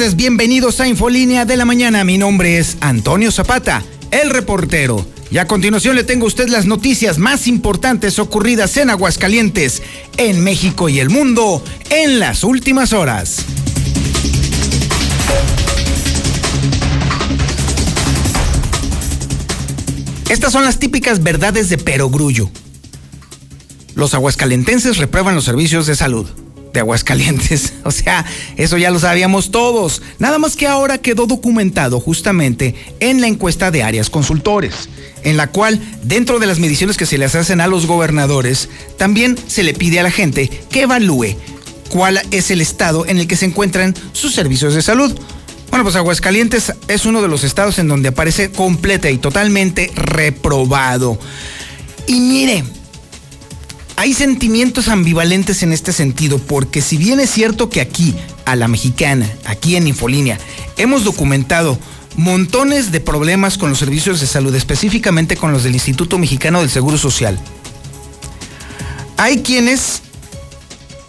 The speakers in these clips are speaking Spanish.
bienvenidos a Infolínea de la Mañana. Mi nombre es Antonio Zapata, el reportero. Y a continuación le tengo a usted las noticias más importantes ocurridas en Aguascalientes, en México y el mundo en las últimas horas. Estas son las típicas verdades de perogrullo. Los aguascalentenses reprueban los servicios de salud de Aguascalientes. O sea, eso ya lo sabíamos todos. Nada más que ahora quedó documentado justamente en la encuesta de áreas consultores, en la cual, dentro de las mediciones que se les hacen a los gobernadores, también se le pide a la gente que evalúe cuál es el estado en el que se encuentran sus servicios de salud. Bueno, pues Aguascalientes es uno de los estados en donde aparece completa y totalmente reprobado. Y mire, hay sentimientos ambivalentes en este sentido, porque si bien es cierto que aquí, a la mexicana, aquí en Infolínea, hemos documentado montones de problemas con los servicios de salud, específicamente con los del Instituto Mexicano del Seguro Social, hay quienes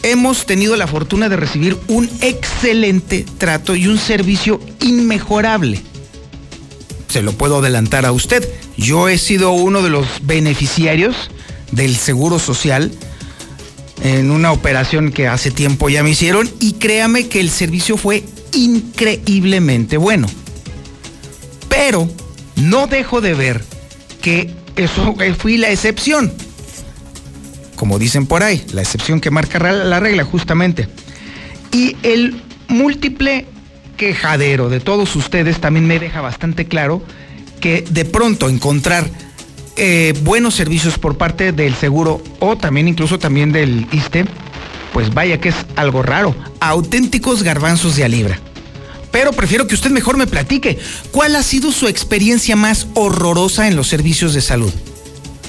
hemos tenido la fortuna de recibir un excelente trato y un servicio inmejorable. Se lo puedo adelantar a usted. Yo he sido uno de los beneficiarios del Seguro Social en una operación que hace tiempo ya me hicieron y créame que el servicio fue increíblemente bueno. Pero no dejo de ver que eso fui la excepción. Como dicen por ahí, la excepción que marca la regla justamente. Y el múltiple quejadero de todos ustedes también me deja bastante claro que de pronto encontrar eh, buenos servicios por parte del seguro o también incluso también del ISTE, pues vaya que es algo raro. Auténticos garbanzos de a libra. Pero prefiero que usted mejor me platique cuál ha sido su experiencia más horrorosa en los servicios de salud.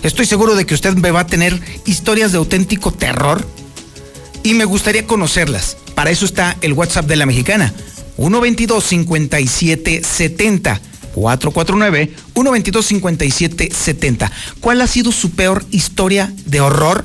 Estoy seguro de que usted me va a tener historias de auténtico terror y me gustaría conocerlas. Para eso está el WhatsApp de la mexicana. 122 5770 449-122-5770. ¿Cuál ha sido su peor historia de horror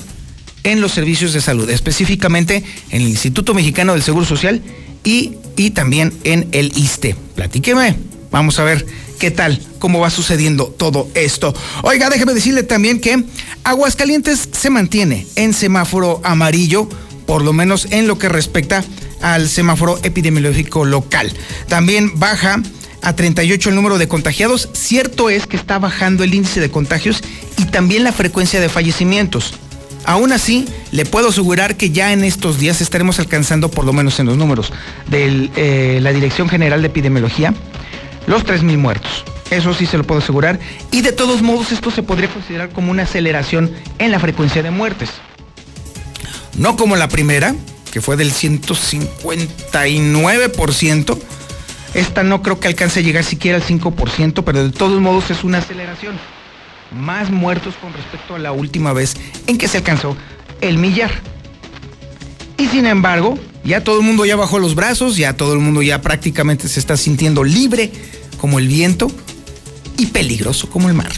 en los servicios de salud? Específicamente en el Instituto Mexicano del Seguro Social y, y también en el ISTE. Platíqueme. Vamos a ver qué tal, cómo va sucediendo todo esto. Oiga, déjeme decirle también que Aguascalientes se mantiene en semáforo amarillo, por lo menos en lo que respecta al semáforo epidemiológico local. También baja a 38 el número de contagiados. Cierto es que está bajando el índice de contagios y también la frecuencia de fallecimientos. Aún así, le puedo asegurar que ya en estos días estaremos alcanzando, por lo menos en los números de eh, la Dirección General de Epidemiología, los 3.000 muertos. Eso sí se lo puedo asegurar. Y de todos modos, esto se podría considerar como una aceleración en la frecuencia de muertes. No como la primera, que fue del 159%, esta no creo que alcance a llegar siquiera al 5%, pero de todos modos es una aceleración. Más muertos con respecto a la última vez en que se alcanzó el millar. Y sin embargo, ya todo el mundo ya bajó los brazos, ya todo el mundo ya prácticamente se está sintiendo libre como el viento y peligroso como el mar.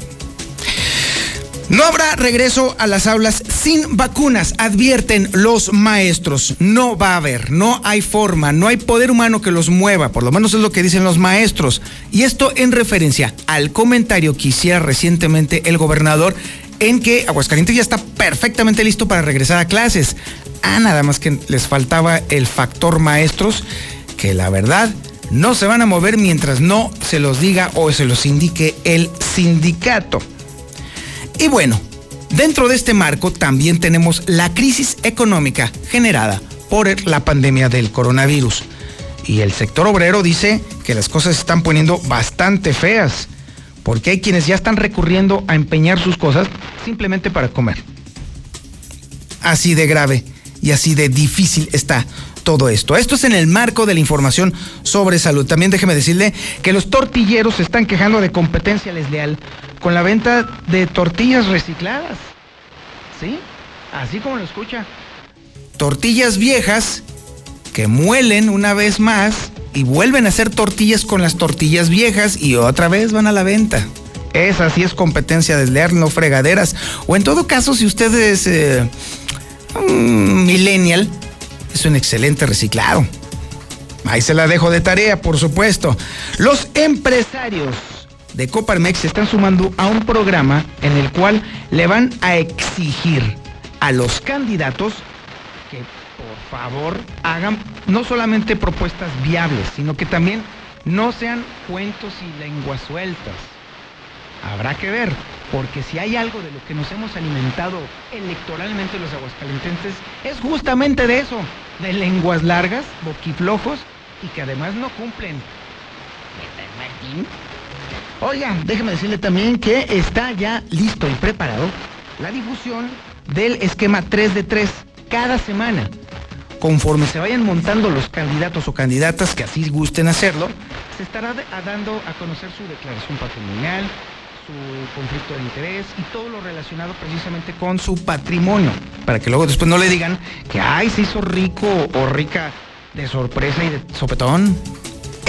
No habrá regreso a las aulas sin vacunas, advierten los maestros. No va a haber, no hay forma, no hay poder humano que los mueva, por lo menos es lo que dicen los maestros. Y esto en referencia al comentario que hiciera recientemente el gobernador en que Aguascalientes ya está perfectamente listo para regresar a clases. Ah, nada más que les faltaba el factor maestros, que la verdad no se van a mover mientras no se los diga o se los indique el sindicato. Y bueno, dentro de este marco también tenemos la crisis económica generada por la pandemia del coronavirus. Y el sector obrero dice que las cosas se están poniendo bastante feas, porque hay quienes ya están recurriendo a empeñar sus cosas simplemente para comer. Así de grave y así de difícil está todo esto. Esto es en el marco de la información sobre salud. También déjeme decirle que los tortilleros se están quejando de competencia desleal con la venta de tortillas recicladas. ¿Sí? Así como lo escucha. Tortillas viejas que muelen una vez más y vuelven a hacer tortillas con las tortillas viejas y otra vez van a la venta. Esa sí es competencia desleal, no fregaderas. O en todo caso, si usted es eh, millennial, es un excelente reciclado. Ahí se la dejo de tarea, por supuesto. Los empresarios de Coparmex se están sumando a un programa en el cual le van a exigir a los candidatos que por favor hagan no solamente propuestas viables, sino que también no sean cuentos y lenguas sueltas. Habrá que ver, porque si hay algo de lo que nos hemos alimentado electoralmente los aguascalentenses, es justamente de eso, de lenguas largas, boquiflojos y que además no cumplen. Oiga, déjeme decirle también que está ya listo y preparado la difusión del esquema 3 de 3 cada semana. Conforme se vayan montando los candidatos o candidatas que así gusten hacerlo, se estará dando a conocer su declaración patrimonial, su conflicto de interés y todo lo relacionado precisamente con su patrimonio, para que luego después no le digan que ay se hizo rico o rica de sorpresa y de sopetón.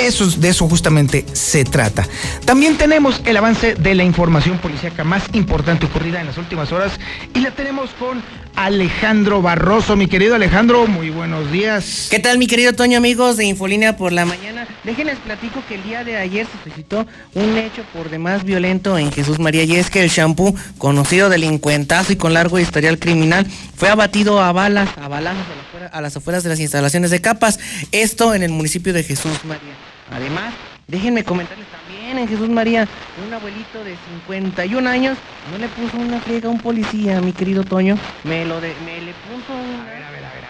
Eso, de eso justamente se trata. También tenemos el avance de la información policíaca más importante ocurrida en las últimas horas y la tenemos con Alejandro Barroso. Mi querido Alejandro, muy buenos días. ¿Qué tal, mi querido Toño, amigos de Infolínea por la mañana? Déjenles platico que el día de ayer se suscitó un hecho por demás violento en Jesús María y es que el shampoo, conocido delincuentazo y con largo historial criminal, fue abatido a balas, a balazos a las afueras de las instalaciones de capas. Esto en el municipio de Jesús María. Además, déjenme comentarles también en Jesús María, un abuelito de 51 años no le puso una friega a un policía, mi querido Toño. Me lo de, me le puso ver, a ver, a ver, a ver,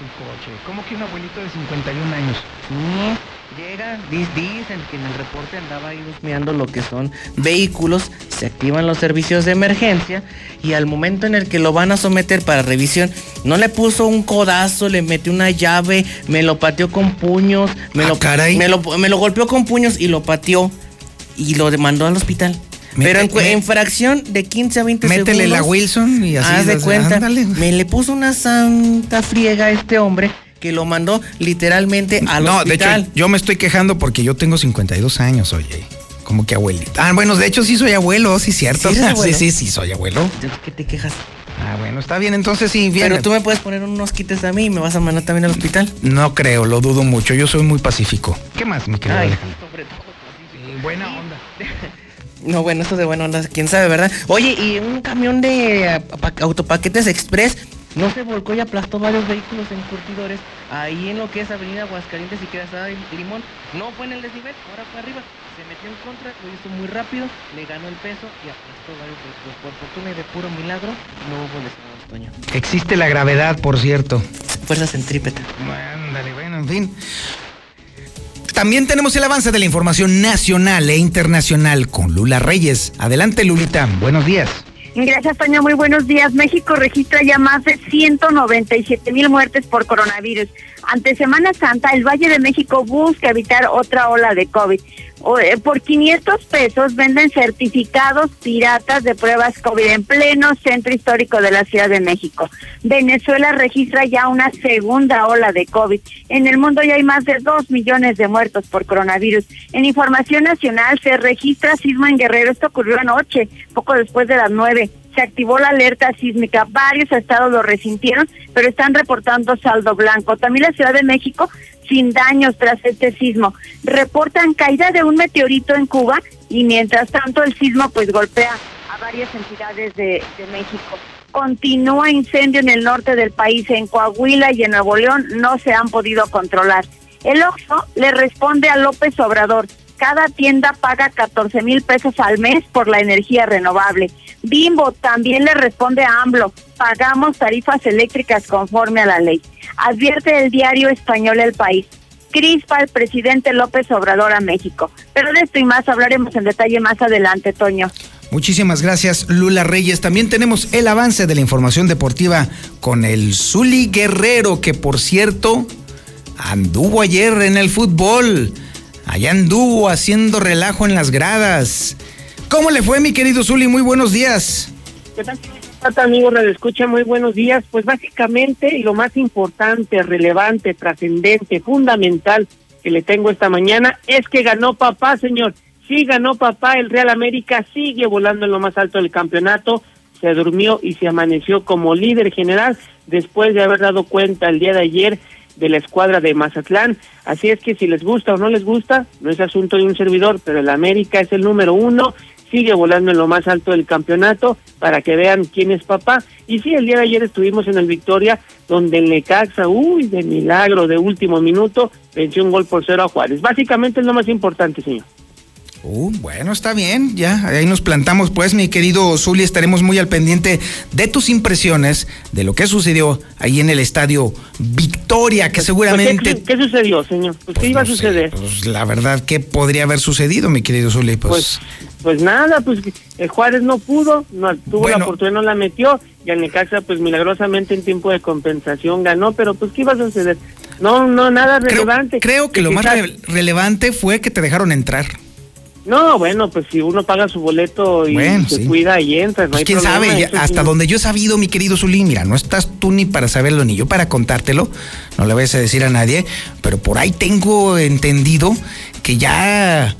tu coche. ¿Cómo que un abuelito de 51 años? Sí. Llega, dicen que en el reporte andaba ahí husmeando lo que son vehículos, se activan los servicios de emergencia y al momento en el que lo van a someter para revisión, no le puso un codazo, le metió una llave, me lo pateó con puños, me, ah, lo, me, lo, me lo golpeó con puños y lo pateó y lo demandó al hospital. Pero en, fracción de 15 a 20 métele segundos. la Wilson y así. Haz de cuenta. Me le puso una santa friega a este hombre que lo mandó literalmente al no, hospital. No, de hecho, yo me estoy quejando porque yo tengo 52 años, oye. Como que abuelita. Ah, bueno, de hecho sí soy abuelo, sí, cierto. ¿Sí, sí, sí, soy abuelo. ¿Qué te quejas? Ah, bueno, está bien, entonces sí, bien. Pero tú me puedes poner unos quites a mí y me vas a mandar también al hospital. No creo, lo dudo mucho. Yo soy muy pacífico. ¿Qué más, mi querido Ay, sobre todo. Sí, buena. No, bueno, esto de buena onda, quién sabe, ¿verdad? Oye, y un camión de autopaquetes express no se volcó y aplastó varios vehículos en curtidores ahí en lo que es Avenida Aguascalientes y queda en Limón. No fue en el desnivel, ahora fue arriba. Se metió en contra, lo hizo muy rápido, le ganó el peso y aplastó varios vehículos. Por fortuna y de puro milagro, no hubo lesionados, Toño. Existe la gravedad, por cierto. Fuerza centrípeta. Ándale, bueno, en fin. También tenemos el avance de la información nacional e internacional con Lula Reyes. Adelante, Lulita. Buenos días. Gracias, Toño. Muy buenos días. México registra ya más de 197 mil muertes por coronavirus. Ante Semana Santa, el Valle de México busca evitar otra ola de COVID. Eh, por 500 pesos venden certificados piratas de pruebas COVID en pleno centro histórico de la Ciudad de México. Venezuela registra ya una segunda ola de COVID. En el mundo ya hay más de 2 millones de muertos por coronavirus. En información nacional se registra sismo en Guerrero. Esto ocurrió anoche, poco después de las 9 se activó la alerta sísmica. Varios estados lo resintieron, pero están reportando saldo blanco. También la Ciudad de México sin daños tras este sismo. Reportan caída de un meteorito en Cuba y mientras tanto el sismo pues golpea a varias entidades de, de México. Continúa incendio en el norte del país, en Coahuila y en Nuevo León no se han podido controlar. El Oxxo le responde a López Obrador cada tienda paga 14 mil pesos al mes por la energía renovable. Bimbo también le responde a AMLO, pagamos tarifas eléctricas conforme a la ley. Advierte el diario español El País. Crispa el presidente López Obrador a México. Pero de esto y más hablaremos en detalle más adelante, Toño. Muchísimas gracias, Lula Reyes. También tenemos el avance de la información deportiva con el Zuli Guerrero, que por cierto anduvo ayer en el fútbol. Allá anduvo haciendo relajo en las gradas. ¿Cómo le fue, mi querido Zuli? Muy buenos días. ¿Qué tal, amigo? Radio Escucha, muy buenos días. Pues básicamente, y lo más importante, relevante, trascendente, fundamental que le tengo esta mañana es que ganó papá, señor. Sí ganó papá, el Real América sigue volando en lo más alto del campeonato, se durmió y se amaneció como líder general después de haber dado cuenta el día de ayer de la escuadra de Mazatlán. Así es que si les gusta o no les gusta, no es asunto de un servidor, pero el América es el número uno, sigue volando en lo más alto del campeonato para que vean quién es papá. Y sí, el día de ayer estuvimos en el Victoria, donde el Necaxa, uy, de milagro, de último minuto, venció un gol por cero a Juárez. Básicamente es lo más importante, señor. Uh, bueno, está bien, ya, ahí nos plantamos, pues, mi querido Zuli, estaremos muy al pendiente de tus impresiones de lo que sucedió ahí en el estadio Victoria, que Pues, seguramente. ¿Qué, qué sucedió, señor? Pues, ¿qué Pues, iba a sé, suceder? pues, la verdad, ¿qué podría haber sucedido, mi querido Zuli? Pues, Pues, pues nada, pues el Juárez no pudo, no tuvo Bueno. la oportunidad, no la metió, y el Necaxa, pues milagrosamente en tiempo de compensación ganó, pero pues ¿qué iba a suceder? No, no, nada creo, relevante. creo que lo más re- relevante fue que te dejaron entrar. No, bueno, pues si uno paga su boleto y Bueno, se sí. cuida y entra, no Pues hay quién problema, sabe, ya- sí. hasta donde yo he sabido, mi querido Zuli, mira, no estás tú ni para saberlo ni yo para contártelo, no le vayas a decir a nadie, pero por ahí tengo entendido que ya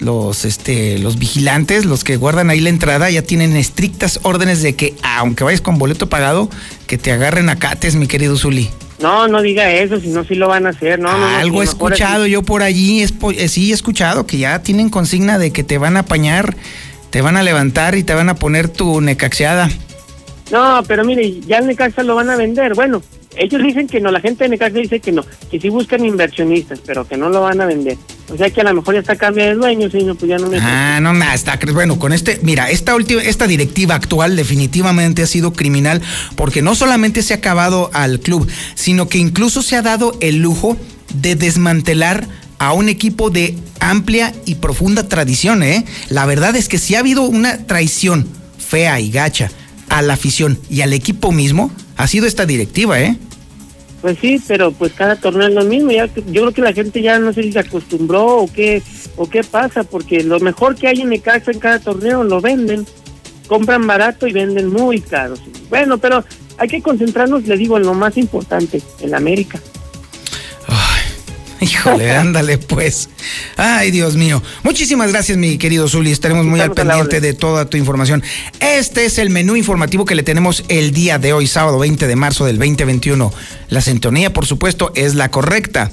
los este los vigilantes, los que guardan ahí la entrada, ya tienen estrictas órdenes de que aunque vayas con boleto pagado, que te agarren a cates, mi querido Zuli. No, no diga eso, si no, sí lo van a hacer, no, no, no, Algo he escuchado así. yo por allí, es, eh, sí he escuchado que ya tienen consigna de que te van a apañar, te van a levantar y te van a poner tu necaxiada. No, pero mire, ya el Necaxa lo van a vender, bueno, ellos dicen que no, la gente de Necaxa dice que no, que sí buscan inversionistas, pero que no lo van a vender. O sea que a lo mejor ya está cambia de dueño, señor, pues ya no me... Ah, no, nada, está bueno, con este, mira, esta última, esta directiva actual definitivamente ha sido criminal porque no solamente se ha acabado al club, sino que incluso se ha dado el lujo de desmantelar a un equipo de amplia y profunda tradición, ¿eh? La verdad es que si ha habido una traición fea y gacha a la afición y al equipo mismo, ha sido esta directiva, ¿eh? Pues sí, pero pues cada torneo es lo mismo. Ya, yo creo que la gente ya no sé si se acostumbró o qué o qué pasa, porque lo mejor que hay en Necaxa en cada torneo lo venden, compran barato y venden muy caro. Bueno, pero hay que concentrarnos, le digo, en lo más importante, en América. Híjole, ándale pues. Ay, Dios mío. Muchísimas gracias, mi querido Zuli. Estaremos muy al Estamos pendiente de toda tu información. Este es el menú informativo que le tenemos el día de hoy, sábado 20 de marzo del 2021. La sintonía, por supuesto, es la correcta.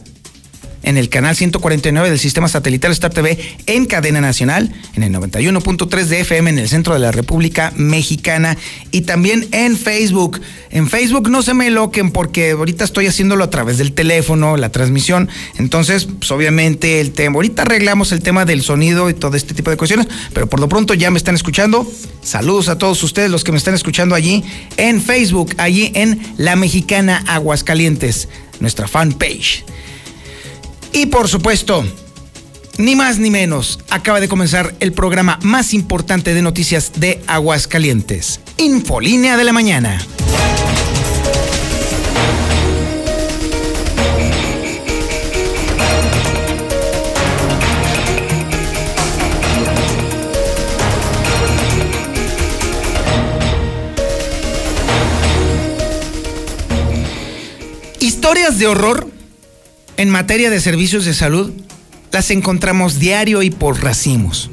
En el canal 149 del sistema satelital Star TV en cadena nacional, en el 91.3 de FM en el centro de la República Mexicana y también en Facebook. En Facebook no se me loquen porque ahorita estoy haciéndolo a través del teléfono, la transmisión. Entonces, pues obviamente el tema, ahorita arreglamos el tema del sonido y todo este tipo de cuestiones, pero por lo pronto ya me están escuchando. Saludos a todos ustedes los que me están escuchando allí en Facebook, allí en La Mexicana Aguascalientes, nuestra fanpage. Y por supuesto, ni más ni menos, acaba de comenzar el programa más importante de noticias de Aguascalientes, Infolínea de la Mañana. Historias de horror en materia de servicios de salud las encontramos diario y por racimos.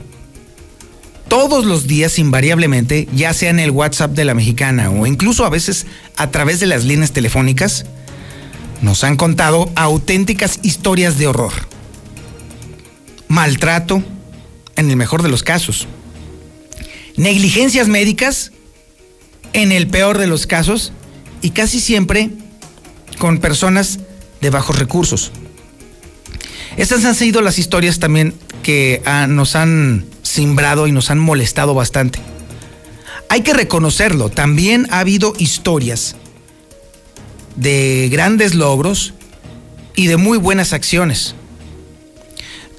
Todos los días invariablemente, ya sea en el WhatsApp de la mexicana o incluso a veces a través de las líneas telefónicas, nos han contado auténticas historias de horror. Maltrato, en el mejor de los casos. Negligencias médicas, en el peor de los casos, y casi siempre con personas de bajos recursos. Estas han sido las historias también que ah, nos han simbrado y nos han molestado bastante. Hay que reconocerlo, también ha habido historias de grandes logros y de muy buenas acciones.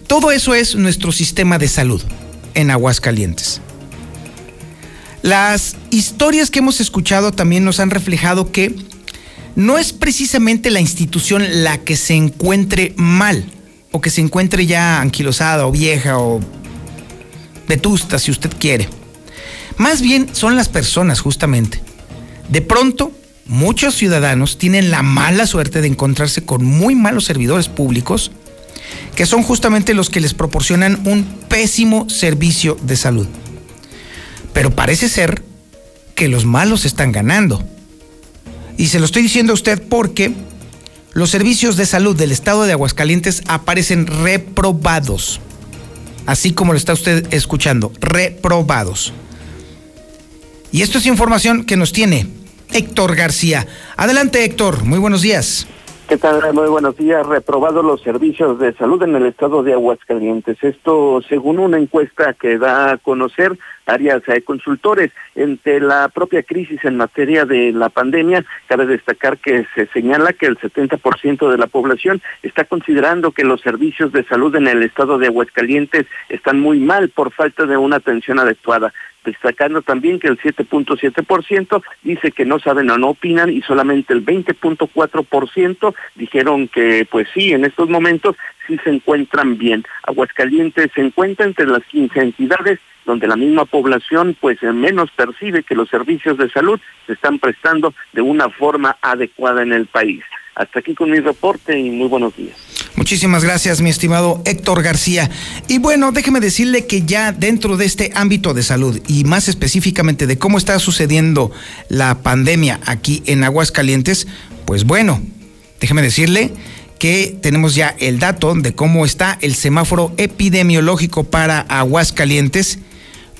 Todo eso es nuestro sistema de salud en Aguascalientes. Las historias que hemos escuchado también nos han reflejado que no es precisamente la institución la que se encuentre mal o que se encuentre ya anquilosada o vieja o vetusta, si usted quiere. Más bien son las personas, justamente. De pronto, muchos ciudadanos tienen la mala suerte de encontrarse con muy malos servidores públicos que son justamente los que les proporcionan un pésimo servicio de salud. Pero parece ser que los malos están ganando. Y se lo estoy diciendo a usted porque los servicios de salud del estado de Aguascalientes aparecen reprobados. Así como lo está usted escuchando, reprobados. Y esto es información que nos tiene Héctor García. Adelante Héctor, muy buenos días. ¿Qué tal? Muy buenos días. Reprobados los servicios de salud en el estado de Aguascalientes. Esto según una encuesta que da a conocer áreas de consultores. Entre la propia crisis en materia de la pandemia, cabe destacar que se señala que el 70% de la población está considerando que los servicios de salud en el estado de Aguascalientes están muy mal por falta de una atención adecuada destacando también que el 7.7% dice que no saben o no opinan y solamente el 20.4% dijeron que pues sí, en estos momentos sí se encuentran bien. Aguascalientes se encuentra entre las 15 entidades donde la misma población pues menos percibe que los servicios de salud se están prestando de una forma adecuada en el país. Hasta aquí con mi reporte y muy buenos días. Muchísimas gracias, mi estimado Héctor García. Y bueno, déjeme decirle que ya dentro de este ámbito de salud y más específicamente de cómo está sucediendo la pandemia aquí en Aguascalientes, pues bueno, déjeme decirle que tenemos ya el dato de cómo está el semáforo epidemiológico para Aguascalientes,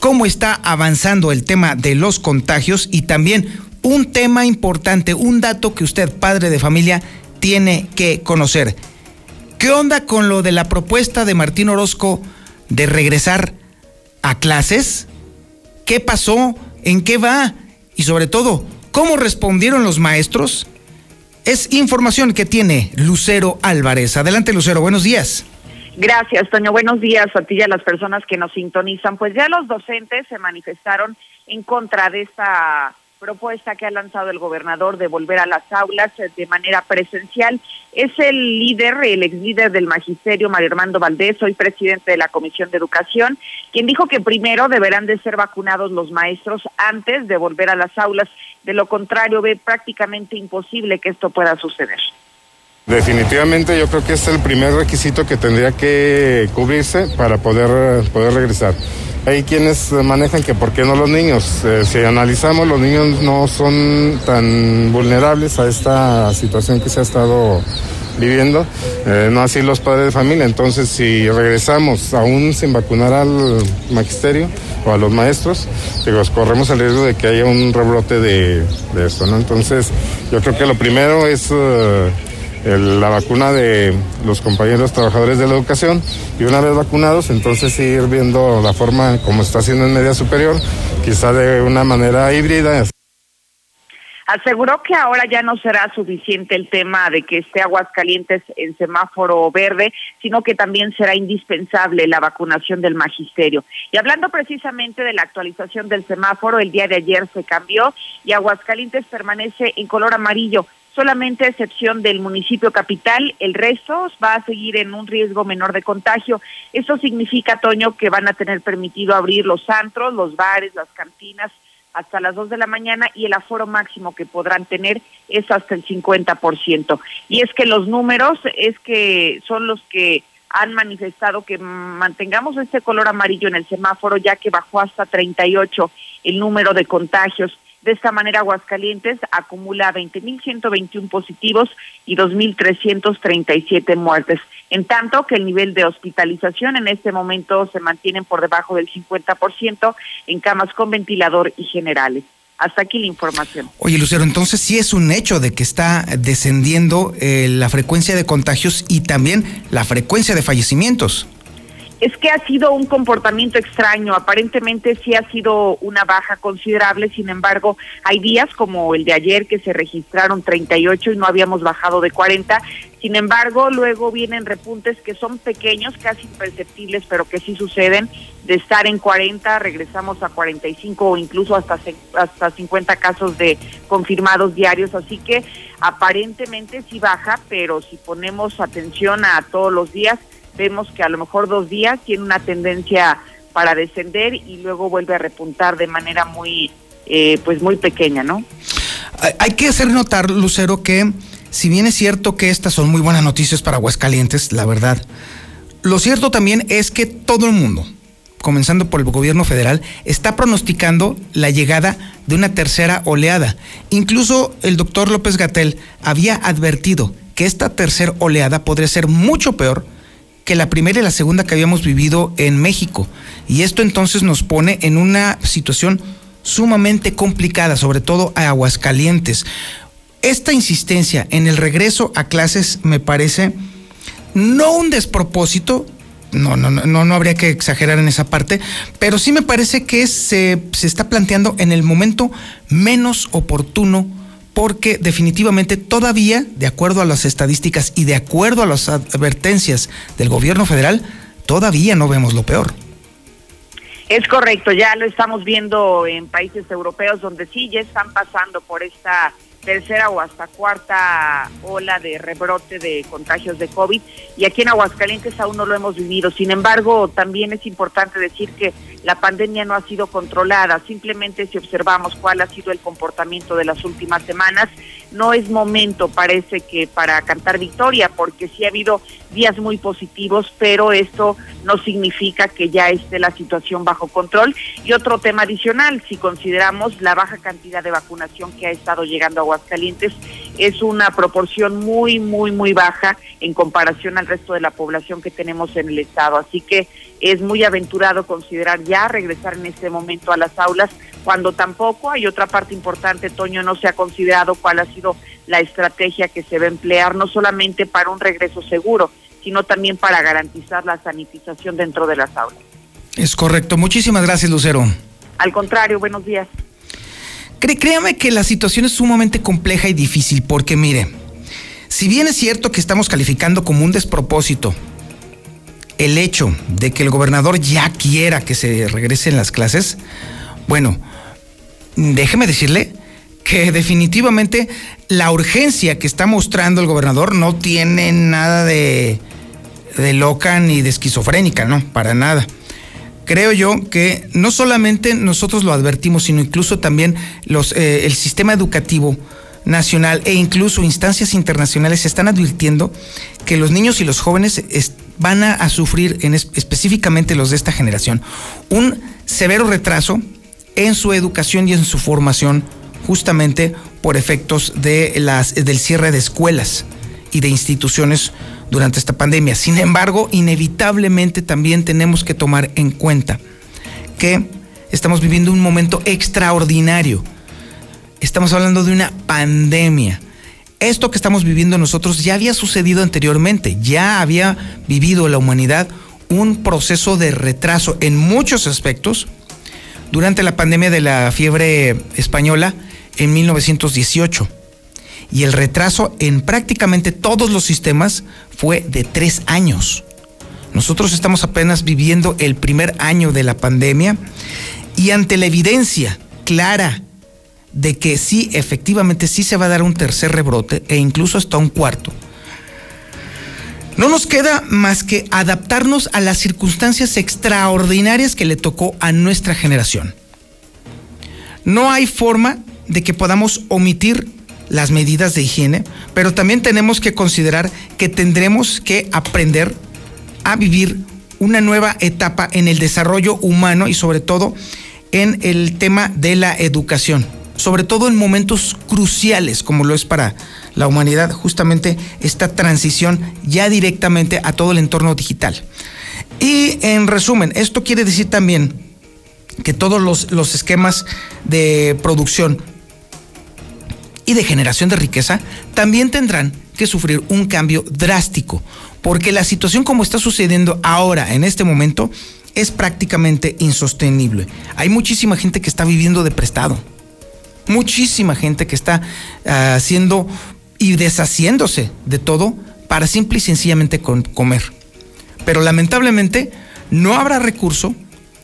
cómo está avanzando el tema de los contagios y también un tema importante, un dato que usted, padre de familia, tiene que conocer. ¿Qué onda con lo de la propuesta de Martín Orozco de regresar a clases? ¿Qué pasó? ¿En qué va? Y sobre todo, ¿cómo respondieron los maestros? Es información que tiene Lucero Álvarez. Adelante, Lucero, buenos días. Gracias, Toño. Buenos días a ti y a las personas que nos sintonizan. Pues ya los docentes se manifestaron en contra de esta propuesta que ha lanzado el gobernador de volver a las aulas de manera presencial. Es el líder, el ex líder del magisterio, Mario Armando Valdés, hoy presidente de la Comisión de Educación, quien dijo que primero deberán de ser vacunados los maestros antes de volver a las aulas. De lo contrario, ve prácticamente imposible que esto pueda suceder. Definitivamente yo creo que es el primer requisito que tendría que cubrirse para poder, poder regresar. Hay quienes manejan que por qué no los niños. Eh, si analizamos, los niños no son tan vulnerables a esta situación que se ha estado viviendo, eh, no así los padres de familia. Entonces, si regresamos aún sin vacunar al magisterio o a los maestros, corremos el riesgo de que haya un rebrote de, de esto, ¿no? Entonces, yo creo que lo primero es eh, la vacuna de los compañeros trabajadores de la educación y una vez vacunados, entonces ir viendo la forma como está haciendo en media superior, quizá de una manera híbrida. Aseguró que ahora ya no será suficiente el tema de que esté Aguascalientes en semáforo verde, sino que también será indispensable la vacunación del magisterio. Y hablando precisamente de la actualización del semáforo, el día de ayer se cambió y Aguascalientes permanece en color amarillo solamente a excepción del municipio capital, el resto va a seguir en un riesgo menor de contagio. Eso significa, Toño, que van a tener permitido abrir los antros, los bares, las cantinas hasta las 2 de la mañana y el aforo máximo que podrán tener es hasta el 50%. Y es que los números es que son los que han manifestado que mantengamos este color amarillo en el semáforo ya que bajó hasta 38 el número de contagios. De esta manera, Aguascalientes acumula 20.121 positivos y 2.337 muertes. En tanto que el nivel de hospitalización en este momento se mantiene por debajo del 50% en camas con ventilador y generales. Hasta aquí la información. Oye, Lucero, entonces sí es un hecho de que está descendiendo eh, la frecuencia de contagios y también la frecuencia de fallecimientos es que ha sido un comportamiento extraño. Aparentemente sí ha sido una baja considerable, sin embargo, hay días como el de ayer que se registraron 38 y no habíamos bajado de 40. Sin embargo, luego vienen repuntes que son pequeños, casi imperceptibles, pero que sí suceden. De estar en 40, regresamos a 45 o incluso hasta, hasta 50 casos de confirmados diarios. Así que aparentemente sí baja, pero si ponemos atención a todos los días, vemos que a lo mejor dos días tiene una tendencia para descender y luego vuelve a repuntar de manera muy, eh, pues muy pequeña, ¿no? Hay que hacer notar, Lucero, que si bien es cierto que estas son muy buenas noticias para Aguascalientes, la verdad, lo cierto también es que todo el mundo, comenzando por el gobierno federal, está pronosticando la llegada de una tercera oleada. Incluso el doctor López Gatel había advertido que esta tercera oleada podría ser mucho peor que la primera y la segunda que habíamos vivido en México. Y esto entonces nos pone en una situación sumamente complicada, sobre todo a Aguascalientes. Esta insistencia en el regreso a clases me parece no un despropósito, no, no, no, no habría que exagerar en esa parte, pero sí me parece que se, se está planteando en el momento menos oportuno porque definitivamente todavía, de acuerdo a las estadísticas y de acuerdo a las advertencias del gobierno federal, todavía no vemos lo peor. Es correcto, ya lo estamos viendo en países europeos donde sí ya están pasando por esta tercera o hasta cuarta ola de rebrote de contagios de COVID y aquí en Aguascalientes aún no lo hemos vivido. Sin embargo, también es importante decir que la pandemia no ha sido controlada. Simplemente si observamos cuál ha sido el comportamiento de las últimas semanas, no es momento, parece que, para cantar victoria, porque sí ha habido días muy positivos, pero esto no significa que ya esté la situación bajo control. Y otro tema adicional, si consideramos la baja cantidad de vacunación que ha estado llegando a Aguascalientes, es una proporción muy, muy, muy baja en comparación al resto de la población que tenemos en el estado. Así que es muy aventurado considerar ya regresar en este momento a las aulas, cuando tampoco hay otra parte importante, Toño, no se ha considerado cuál ha sido la estrategia que se va a emplear, no solamente para un regreso seguro, sino también para garantizar la sanitización dentro de las aulas. Es correcto. Muchísimas gracias, Lucero. Al contrario, buenos días. créame que la situación es sumamente compleja y difícil porque, mire, si bien es cierto que estamos calificando como un despropósito el hecho de que el gobernador ya quiera que se regresen las clases, bueno, déjeme decirle que definitivamente la urgencia que está mostrando el gobernador no tiene nada de, de loca ni de esquizofrénica, no, para nada. Creo yo que no solamente nosotros lo advertimos, sino incluso también eh, el sistema educativo nacional e incluso instancias internacionales están advirtiendo que los niños y los jóvenes van a, sufrir, en específicamente los de esta generación, un severo retraso en su educación y en su formación justamente por efectos de las, del cierre de escuelas y de instituciones durante esta pandemia. Sin embargo, inevitablemente también tenemos que tomar en cuenta que estamos viviendo un momento extraordinario. Estamos hablando de una pandemia esto que estamos viviendo nosotros ya había sucedido anteriormente, ya había vivido la humanidad un proceso de retraso en muchos aspectos durante la pandemia de la fiebre española en 1918. Y el retraso en prácticamente todos los sistemas fue de tres años. Nosotros estamos apenas viviendo el primer año de la pandemia y ante la evidencia clara de que sí, efectivamente, sí se va a dar un tercer rebrote e incluso hasta un cuarto. No nos queda más que adaptarnos a las circunstancias extraordinarias que le tocó a nuestra generación. No hay forma de que podamos omitir las medidas de higiene, pero también tenemos que considerar que tendremos que aprender a vivir una nueva etapa en el desarrollo humano y sobre todo en el tema de la educación sobre todo en momentos cruciales como lo es para la humanidad, justamente esta transición ya directamente a todo el entorno digital. Y en resumen, esto quiere decir también que todos los, los esquemas de producción y de generación de riqueza también tendrán que sufrir un cambio drástico, porque la situación como está sucediendo ahora, en este momento, es prácticamente insostenible. Hay muchísima gente que está viviendo de prestado muchísima gente que está ah, haciendo y deshaciéndose de todo para simple y sencillamente comer. Pero lamentablemente no habrá recurso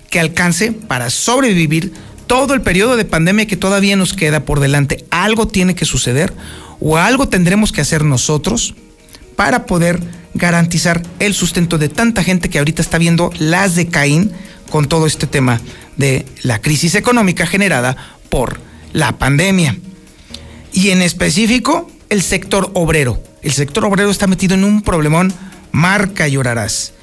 que alcance para sobrevivir todo el periodo de pandemia que todavía nos queda por delante. Algo tiene que suceder o algo tendremos que hacer nosotros para poder garantizar el sustento de tanta gente que ahorita está viendo las de Caín con todo este tema de la crisis económica generada por la pandemia. Y en específico, el sector obrero. El sector obrero está metido en un problemón, marca llorarás.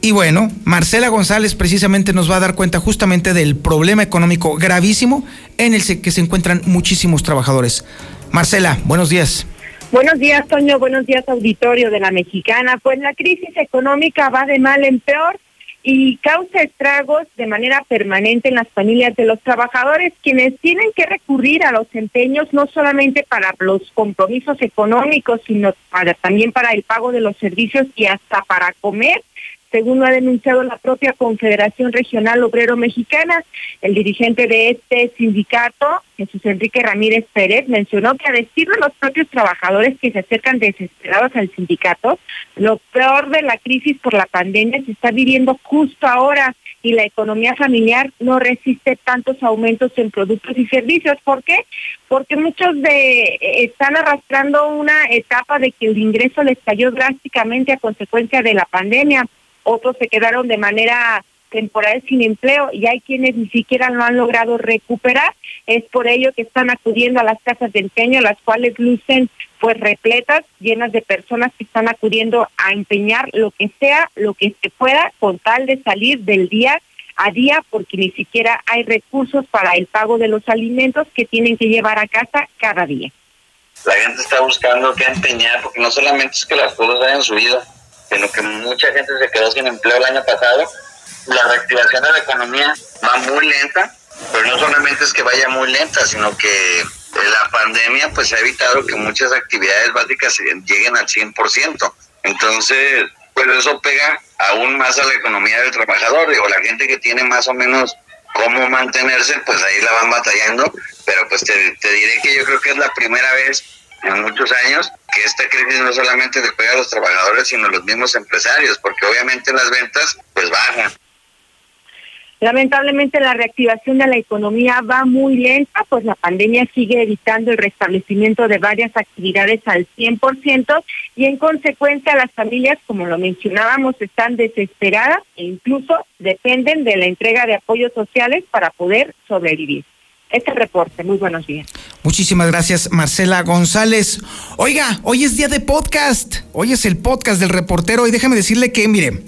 Y bueno, Marcela González precisamente nos va a dar cuenta justamente del problema económico gravísimo en el que se encuentran muchísimos trabajadores. Marcela, buenos días. Buenos días, Toño. Buenos días, auditorio de la Mexicana. Pues la crisis económica va de mal en peor y causa estragos de manera permanente en las familias de los trabajadores, quienes tienen que recurrir a los empeños no solamente para los compromisos económicos, sino para, también para el pago de los servicios y hasta para comer según lo ha denunciado la propia Confederación Regional Obrero Mexicana. El dirigente de este sindicato, Jesús Enrique Ramírez Pérez, mencionó que a decir de los propios trabajadores que se acercan desesperados al sindicato, lo peor de la crisis por la pandemia se está viviendo justo ahora y la economía familiar no resiste tantos aumentos en productos y servicios. ¿Por qué? Porque muchos de están arrastrando una etapa de que el ingreso les cayó drásticamente a consecuencia de la pandemia otros se quedaron de manera temporal sin empleo y hay quienes ni siquiera lo han logrado recuperar. Es por ello que están acudiendo a las casas de empeño, las cuales lucen pues repletas, llenas de personas que están acudiendo a empeñar lo que sea, lo que se pueda, con tal de salir del día a día, porque ni siquiera hay recursos para el pago de los alimentos que tienen que llevar a casa cada día. La gente está buscando qué empeñar, porque no solamente es que las cosas hayan subido, sino que mucha gente se quedó sin empleo el año pasado. La reactivación de la economía va muy lenta, pero no solamente es que vaya muy lenta, sino que la pandemia pues ha evitado que muchas actividades básicas lleguen al 100%. Entonces, pues eso pega aún más a la economía del trabajador, o la gente que tiene más o menos cómo mantenerse, pues ahí la van batallando, pero pues te diré que yo creo que es la primera vez en muchos años que esta crisis no solamente le pega a los trabajadores, sino a los mismos empresarios, porque obviamente las ventas pues bajan. Lamentablemente la reactivación de la economía va muy lenta, pues la pandemia sigue evitando el restablecimiento de varias actividades al 100% y en consecuencia las familias, como lo mencionábamos, están desesperadas e incluso dependen de la entrega de apoyos sociales para poder sobrevivir este reporte. Muy buenos días. Muchísimas gracias, Marcela González. Oiga, hoy es día de podcast. Hoy es el podcast del reportero y déjame decirle que, mire,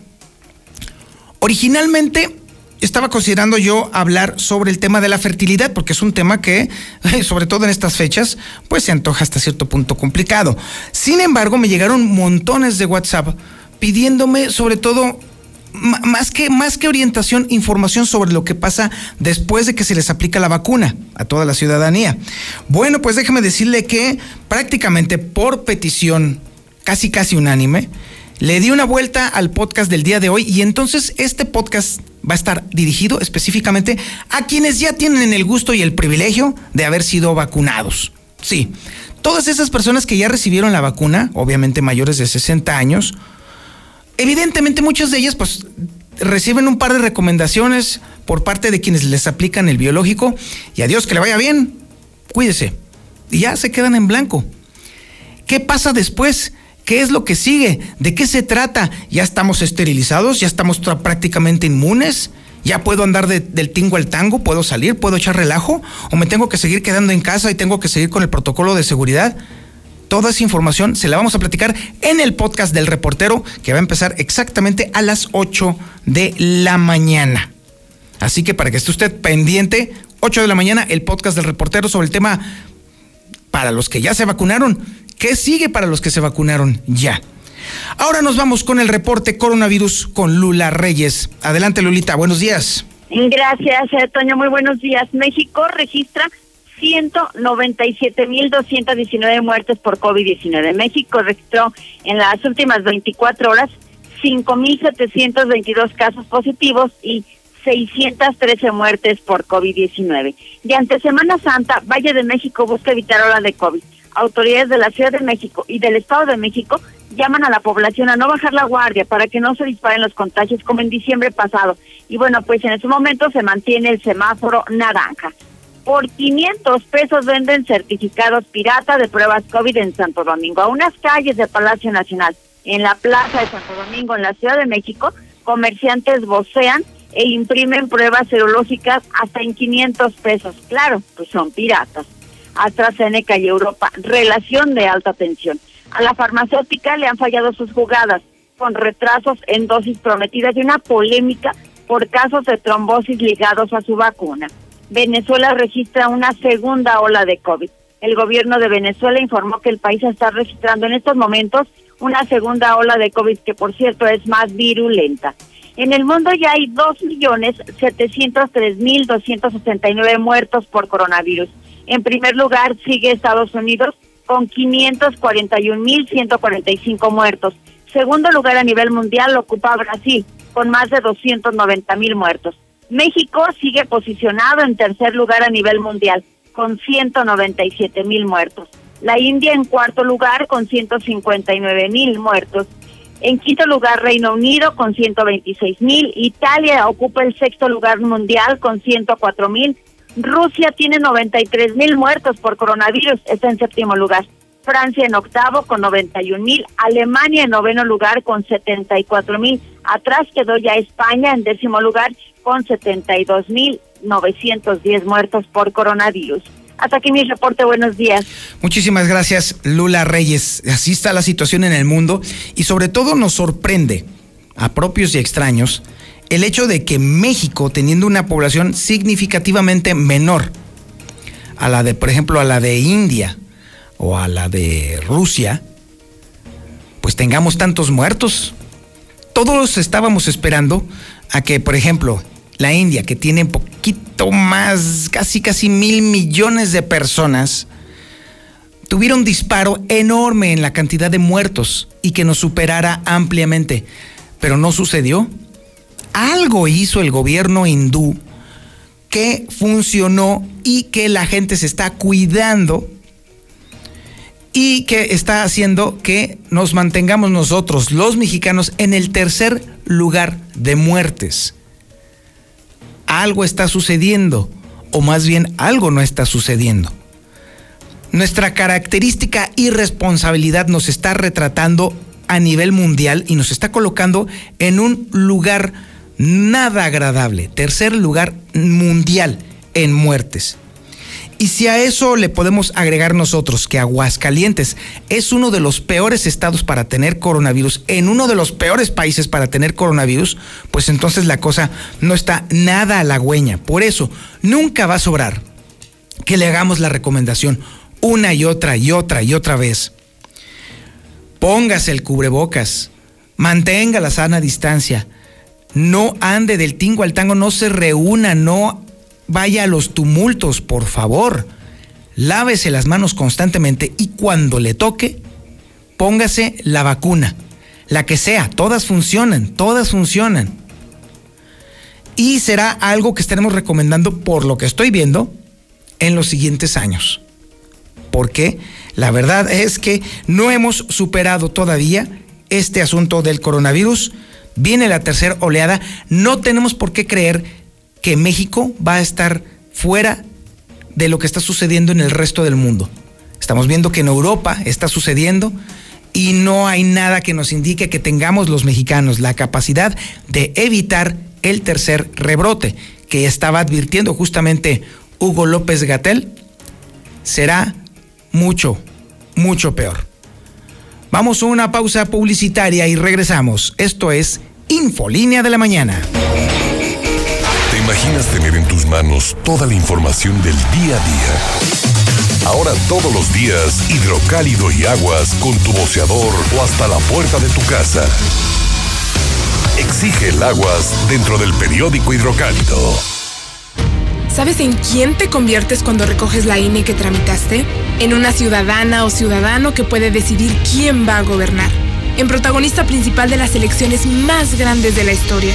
originalmente estaba considerando yo hablar sobre el tema de la fertilidad, porque es un tema que, sobre todo en estas fechas, pues se antoja hasta cierto punto complicado. Sin embargo, me llegaron montones de WhatsApp pidiéndome sobre todo más que, más que orientación, información sobre lo que pasa después de que se les aplica la vacuna a toda la ciudadanía. Bueno, pues déjeme decirle que prácticamente por petición casi casi unánime, le di una vuelta al podcast del día de hoy y entonces este podcast va a estar dirigido específicamente a quienes ya tienen el gusto y el privilegio de haber sido vacunados. Sí, todas esas personas que ya recibieron la vacuna, obviamente mayores de 60 años, evidentemente muchas de ellas pues reciben un par de recomendaciones por parte de quienes les aplican el biológico y adiós, que le vaya bien, cuídese. Y ya se quedan en blanco. ¿Qué pasa después? ¿Qué es lo que sigue? ¿De qué se trata? ¿Ya estamos esterilizados? ¿Ya estamos prácticamente inmunes? ¿Ya puedo andar del tingo al tango? ¿Puedo salir? ¿Puedo echar relajo? ¿O me tengo que seguir quedando en casa y tengo que seguir con el protocolo de seguridad? Toda esa información se la vamos a platicar en el podcast del reportero que va a empezar exactamente a las 8 de la mañana. Así que para que esté usted pendiente, 8 de la mañana, el podcast del reportero sobre el tema para los que ya se vacunaron. ¿Qué sigue para los que se vacunaron ya? Ahora nos vamos con el reporte coronavirus con Lula Reyes. Adelante, Lulita, buenos días. Gracias, eh, Toño. Muy buenos días. México registra 197.219 muertes por COVID-19. México registró en las últimas 24 horas 5.722 casos positivos y 613 muertes por COVID-19. Y ante Semana Santa, Valle de México busca evitar ola de COVID. Autoridades de la Ciudad de México y del Estado de México llaman a la población a no bajar la guardia para que no se disparen los contagios como en diciembre pasado. Y bueno, pues en ese momento se mantiene el semáforo naranja por 500 pesos venden certificados pirata de pruebas COVID en Santo Domingo. A unas calles del Palacio Nacional, en la Plaza de Santo Domingo, en la Ciudad de México, comerciantes vocean e imprimen pruebas serológicas hasta en 500 pesos. Claro, pues son piratas. AstraZeneca y Europa, relación de alta tensión. A la farmacéutica le han fallado sus jugadas, con retrasos en dosis prometidas y una polémica por casos de trombosis ligados a su vacuna. Venezuela registra una segunda ola de COVID. El gobierno de Venezuela informó que el país está registrando en estos momentos una segunda ola de COVID que por cierto es más virulenta. En el mundo ya hay 2.703.269 muertos por coronavirus. En primer lugar sigue Estados Unidos con 541.145 muertos. Segundo lugar a nivel mundial ocupa Brasil con más de 290.000 muertos. México sigue posicionado en tercer lugar a nivel mundial con 197.000 muertos. La India en cuarto lugar con 159.000 muertos. En quinto lugar Reino Unido con 126.000. Italia ocupa el sexto lugar mundial con 104.000. Rusia tiene 93.000 muertos por coronavirus, está en séptimo lugar. Francia en octavo con 91 mil, Alemania en noveno lugar con 74 mil, atrás quedó ya España en décimo lugar con 72 mil 910 muertos por coronavirus. Hasta aquí mi reporte, buenos días. Muchísimas gracias, Lula Reyes. Así está la situación en el mundo y sobre todo nos sorprende a propios y extraños el hecho de que México, teniendo una población significativamente menor a la de, por ejemplo, a la de India, o a la de Rusia, pues tengamos tantos muertos. Todos estábamos esperando a que, por ejemplo, la India, que tiene poquito más, casi casi mil millones de personas, tuviera un disparo enorme en la cantidad de muertos y que nos superara ampliamente. Pero no sucedió. Algo hizo el gobierno hindú que funcionó y que la gente se está cuidando y que está haciendo que nos mantengamos nosotros, los mexicanos, en el tercer lugar de muertes. Algo está sucediendo, o más bien algo no está sucediendo. Nuestra característica irresponsabilidad nos está retratando a nivel mundial y nos está colocando en un lugar nada agradable, tercer lugar mundial en muertes. Y si a eso le podemos agregar nosotros que Aguascalientes es uno de los peores estados para tener coronavirus, en uno de los peores países para tener coronavirus, pues entonces la cosa no está nada halagüeña. Por eso, nunca va a sobrar que le hagamos la recomendación una y otra y otra y otra vez. Póngase el cubrebocas, mantenga la sana distancia, no ande del tingo al tango, no se reúna, no vaya a los tumultos, por favor. Lávese las manos constantemente y cuando le toque, póngase la vacuna. La que sea, todas funcionan, todas funcionan. Y será algo que estaremos recomendando, por lo que estoy viendo, en los siguientes años. Porque la verdad es que no hemos superado todavía este asunto del coronavirus. Viene la tercera oleada. No tenemos por qué creer que México va a estar fuera de lo que está sucediendo en el resto del mundo. Estamos viendo que en Europa está sucediendo y no hay nada que nos indique que tengamos los mexicanos la capacidad de evitar el tercer rebrote que estaba advirtiendo justamente Hugo López Gatel. Será mucho, mucho peor. Vamos a una pausa publicitaria y regresamos. Esto es Infolínea de la Mañana imaginas tener en tus manos toda la información del día a día? Ahora todos los días, hidrocálido y aguas con tu boceador o hasta la puerta de tu casa. Exige el aguas dentro del periódico hidrocálido. ¿Sabes en quién te conviertes cuando recoges la INE que tramitaste? En una ciudadana o ciudadano que puede decidir quién va a gobernar. En protagonista principal de las elecciones más grandes de la historia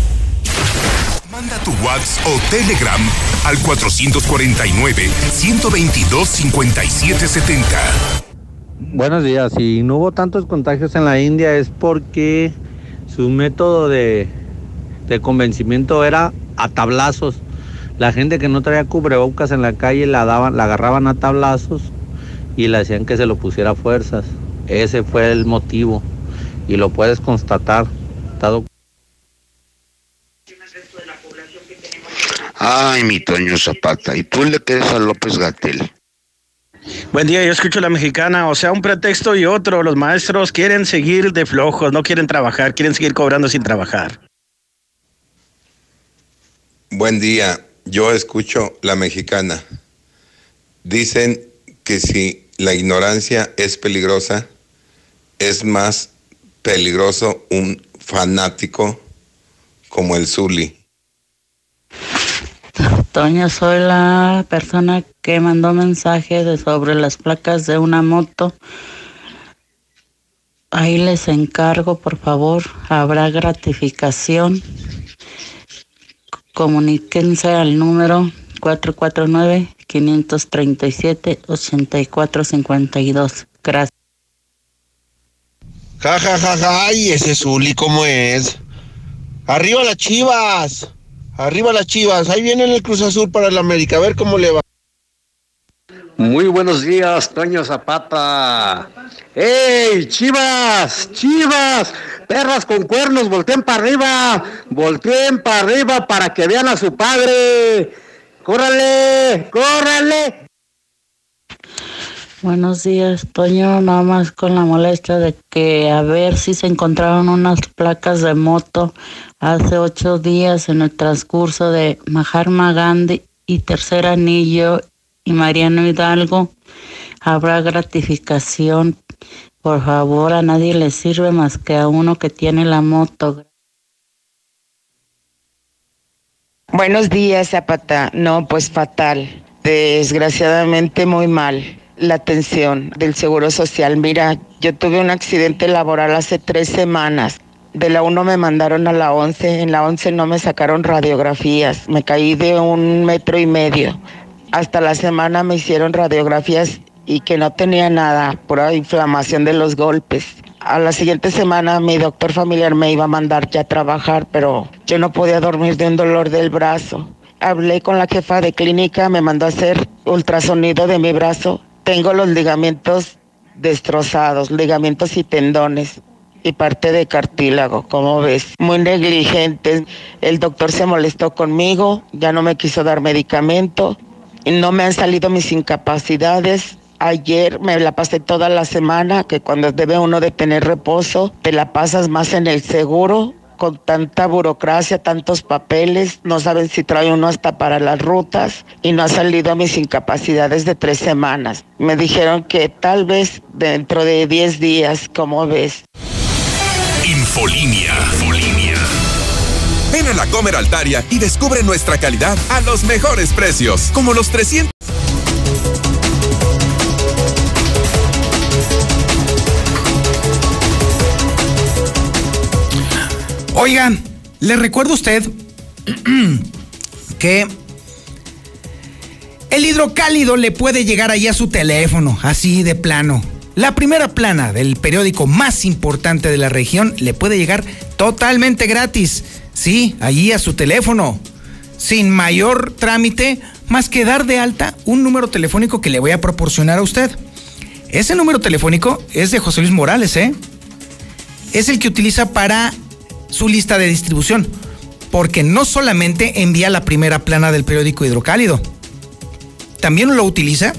Manda tu WhatsApp o Telegram al 449-122-5770. Buenos días. Si no hubo tantos contagios en la India es porque su método de, de convencimiento era a tablazos. La gente que no traía cubrebocas en la calle la, daban, la agarraban a tablazos y le hacían que se lo pusiera a fuerzas. Ese fue el motivo y lo puedes constatar. Está Ay, mi Toño Zapata. ¿Y tú le crees a López Gatel? Buen día, yo escucho la mexicana, o sea, un pretexto y otro. Los maestros quieren seguir de flojos, no quieren trabajar, quieren seguir cobrando sin trabajar. Buen día, yo escucho la mexicana. Dicen que si la ignorancia es peligrosa, es más peligroso un fanático como el Zuli. Toño, soy la persona que mandó mensaje sobre las placas de una moto. Ahí les encargo, por favor, habrá gratificación. Comuníquense al número 449-537-8452. Gracias. Ja, ja, ja, ja, y ese Zuli, ¿cómo es? Arriba las chivas, arriba las chivas, ahí viene el Cruz Azul para el América, a ver cómo le va. Muy buenos días, Toño Zapata. ¡Ey, chivas! ¡Chivas! Perras con cuernos, volteen para arriba. Volteen para arriba para que vean a su padre. ¡Córrale! ¡Córrale! Buenos días, Toño, nada más con la molestia de que a ver si se encontraron unas placas de moto hace ocho días en el transcurso de Mahatma Gandhi y Tercer Anillo y Mariano Hidalgo, habrá gratificación. Por favor, a nadie le sirve más que a uno que tiene la moto. Buenos días, Zapata. No, pues fatal. Desgraciadamente muy mal la atención del Seguro Social. Mira, yo tuve un accidente laboral hace tres semanas. De la 1 me mandaron a la 11, en la 11 no me sacaron radiografías, me caí de un metro y medio. Hasta la semana me hicieron radiografías y que no tenía nada, pura inflamación de los golpes. A la siguiente semana mi doctor familiar me iba a mandar ya a trabajar, pero yo no podía dormir de un dolor del brazo. Hablé con la jefa de clínica, me mandó a hacer ultrasonido de mi brazo. Tengo los ligamentos destrozados, ligamentos y tendones y parte de cartílago, como ves. Muy negligente. El doctor se molestó conmigo, ya no me quiso dar medicamento, no me han salido mis incapacidades. Ayer me la pasé toda la semana, que cuando debe uno de tener reposo, te la pasas más en el seguro, con tanta burocracia, tantos papeles, no saben si trae uno hasta para las rutas y no ha salido mis incapacidades de tres semanas. Me dijeron que tal vez dentro de diez días, como ves. Infolinia. Infolinia. Ven a la Comer Altaria y descubre nuestra calidad a los mejores precios, como los 300. Oigan, le recuerdo a usted que el hidrocálido le puede llegar ahí a su teléfono, así de plano. La primera plana del periódico más importante de la región le puede llegar totalmente gratis. Sí, allí a su teléfono. Sin mayor trámite, más que dar de alta un número telefónico que le voy a proporcionar a usted. Ese número telefónico es de José Luis Morales, ¿eh? Es el que utiliza para su lista de distribución, porque no solamente envía la primera plana del periódico Hidrocálido, también lo utiliza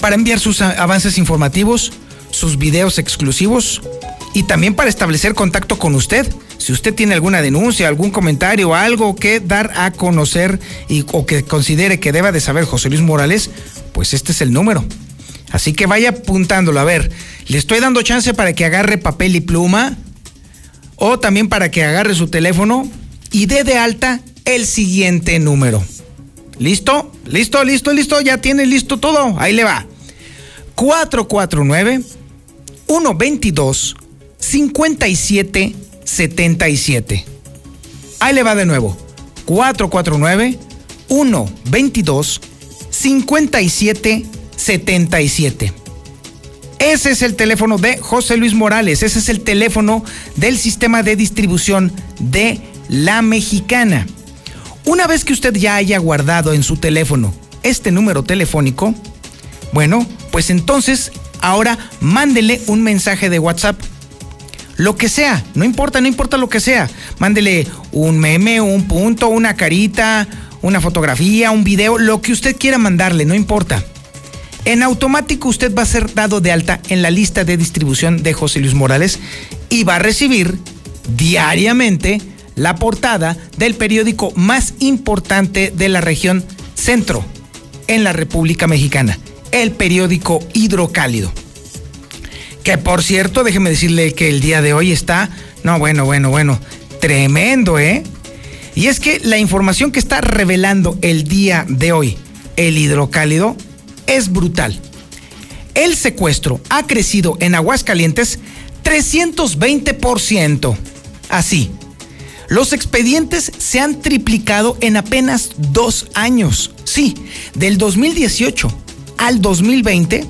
para enviar sus avances informativos, sus videos exclusivos y también para establecer contacto con usted. Si usted tiene alguna denuncia, algún comentario, algo que dar a conocer y, o que considere que deba de saber José Luis Morales, pues este es el número. Así que vaya apuntándolo. A ver, le estoy dando chance para que agarre papel y pluma o también para que agarre su teléfono y dé de alta el siguiente número. ¿Listo? ¿Listo? ¿Listo? ¿Listo? Ya tiene listo todo. Ahí le va. 449 122 5777. Ahí le va de nuevo. 449 122 5777. Ese es el teléfono de José Luis Morales, ese es el teléfono del sistema de distribución de La Mexicana. Una vez que usted ya haya guardado en su teléfono este número telefónico, bueno, pues entonces ahora mándele un mensaje de WhatsApp. Lo que sea, no importa, no importa lo que sea. Mándele un meme, un punto, una carita, una fotografía, un video, lo que usted quiera mandarle, no importa. En automático usted va a ser dado de alta en la lista de distribución de José Luis Morales y va a recibir diariamente la portada del periódico más importante de la región centro en la República Mexicana, el periódico Hidrocálido. Que por cierto, déjeme decirle que el día de hoy está, no, bueno, bueno, bueno, tremendo, ¿eh? Y es que la información que está revelando el día de hoy el Hidrocálido es brutal. El secuestro ha crecido en Aguascalientes 320%. Así, los expedientes se han triplicado en apenas dos años. Sí, del 2018 al 2020,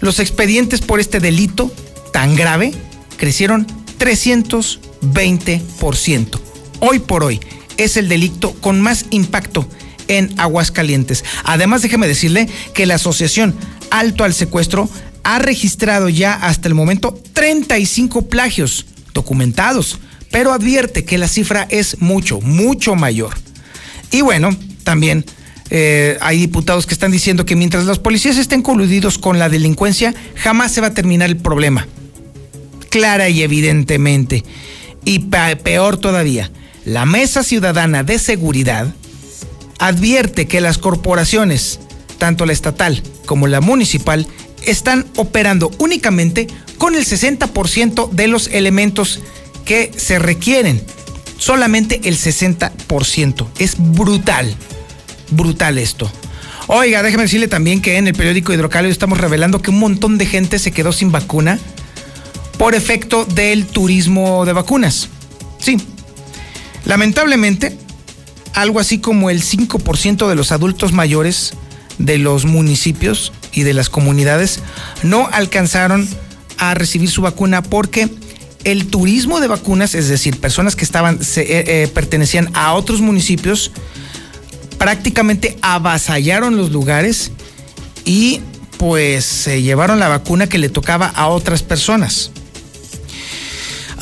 los expedientes por este delito tan grave crecieron 320%. Hoy por hoy es el delito con más impacto en Aguascalientes. Además, déjeme decirle que la Asociación Alto al Secuestro ha registrado ya hasta el momento 35 plagios documentados, pero advierte que la cifra es mucho, mucho mayor. Y bueno, también eh, hay diputados que están diciendo que mientras los policías estén coludidos con la delincuencia, jamás se va a terminar el problema. Clara y evidentemente. Y peor todavía, la Mesa Ciudadana de Seguridad advierte que las corporaciones, tanto la estatal como la municipal, están operando únicamente con el 60% de los elementos que se requieren. Solamente el 60%. Es brutal. Brutal esto. Oiga, déjeme decirle también que en el periódico Hidrocálido estamos revelando que un montón de gente se quedó sin vacuna por efecto del turismo de vacunas. Sí. Lamentablemente, algo así como el 5% de los adultos mayores de los municipios y de las comunidades no alcanzaron a recibir su vacuna porque el turismo de vacunas, es decir, personas que estaban se, eh, eh, pertenecían a otros municipios, prácticamente avasallaron los lugares y pues se llevaron la vacuna que le tocaba a otras personas.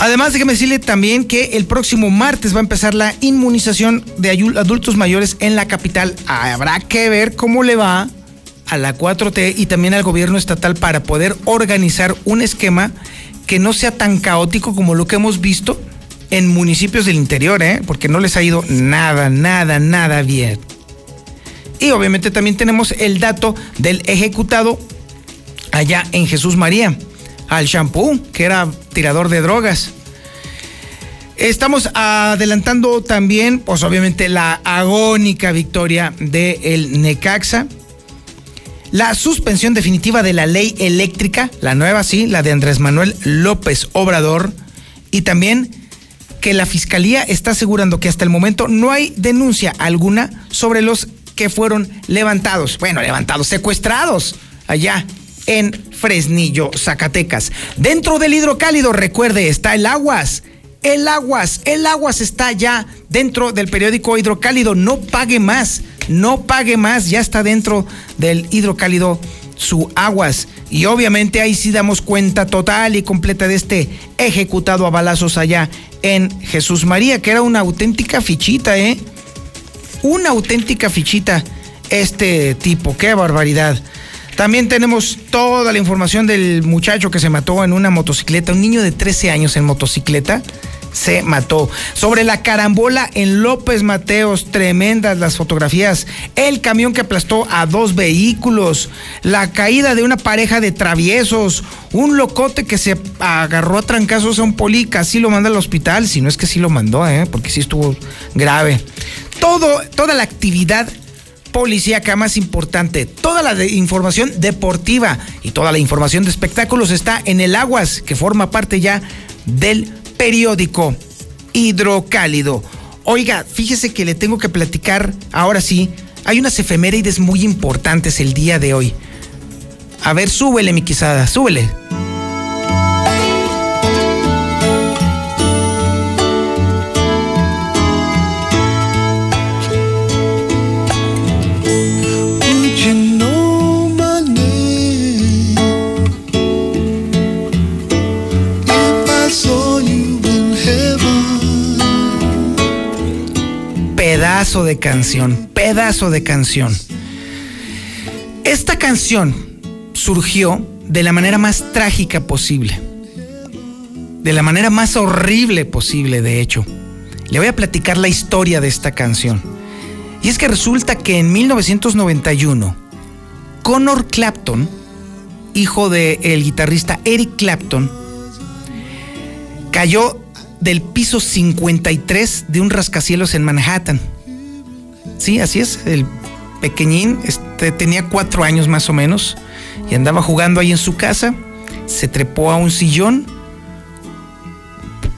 Además, déjeme decirle también que el próximo martes va a empezar la inmunización de adultos mayores en la capital. Habrá que ver cómo le va a la 4T y también al gobierno estatal para poder organizar un esquema que no sea tan caótico como lo que hemos visto en municipios del interior, ¿eh? porque no les ha ido nada, nada, nada bien. Y obviamente también tenemos el dato del ejecutado allá en Jesús María al shampoo, que era tirador de drogas. Estamos adelantando también, pues obviamente, la agónica victoria del el Necaxa. La suspensión definitiva de la ley eléctrica, la nueva, sí, la de Andrés Manuel López Obrador. Y también que la fiscalía está asegurando que hasta el momento no hay denuncia alguna sobre los que fueron levantados, bueno, levantados, secuestrados allá en Fresnillo, Zacatecas. Dentro del hidrocálido, recuerde, está el Aguas. El Aguas, el Aguas está ya dentro del periódico Hidrocálido. No pague más, no pague más, ya está dentro del Hidrocálido su Aguas. Y obviamente ahí sí damos cuenta total y completa de este ejecutado a balazos allá en Jesús María, que era una auténtica fichita, ¿eh? Una auténtica fichita este tipo, qué barbaridad. También tenemos toda la información del muchacho que se mató en una motocicleta, un niño de 13 años en motocicleta se mató. Sobre la carambola en López Mateos, tremendas las fotografías. El camión que aplastó a dos vehículos. La caída de una pareja de traviesos. Un locote que se agarró a trancazos a un poli, casi lo manda al hospital. Si no es que sí lo mandó, ¿eh? porque sí estuvo grave. Todo, toda la actividad policíaca más importante. Toda la información deportiva y toda la información de espectáculos está en el Aguas, que forma parte ya del periódico Hidrocálido. Oiga, fíjese que le tengo que platicar, ahora sí, hay unas efemérides muy importantes el día de hoy. A ver, súbele, mi quisada, súbele. De canción, pedazo de canción. Esta canción surgió de la manera más trágica posible, de la manera más horrible posible, de hecho. Le voy a platicar la historia de esta canción. Y es que resulta que en 1991, Connor Clapton, hijo del guitarrista Eric Clapton, cayó del piso 53 de un rascacielos en Manhattan. Sí, así es, el pequeñín este, tenía cuatro años más o menos y andaba jugando ahí en su casa, se trepó a un sillón,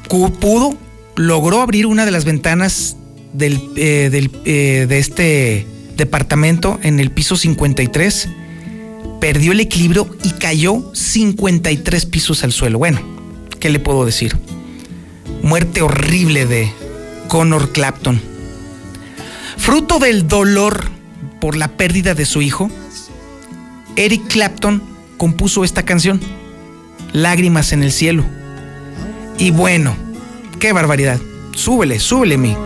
pudo, logró abrir una de las ventanas del, eh, eh, de este departamento en el piso 53, perdió el equilibrio y cayó 53 pisos al suelo. Bueno, ¿qué le puedo decir? muerte horrible de Connor Clapton. Fruto del dolor por la pérdida de su hijo, Eric Clapton compuso esta canción, Lágrimas en el cielo. Y bueno, qué barbaridad. Súbele, súbele mi.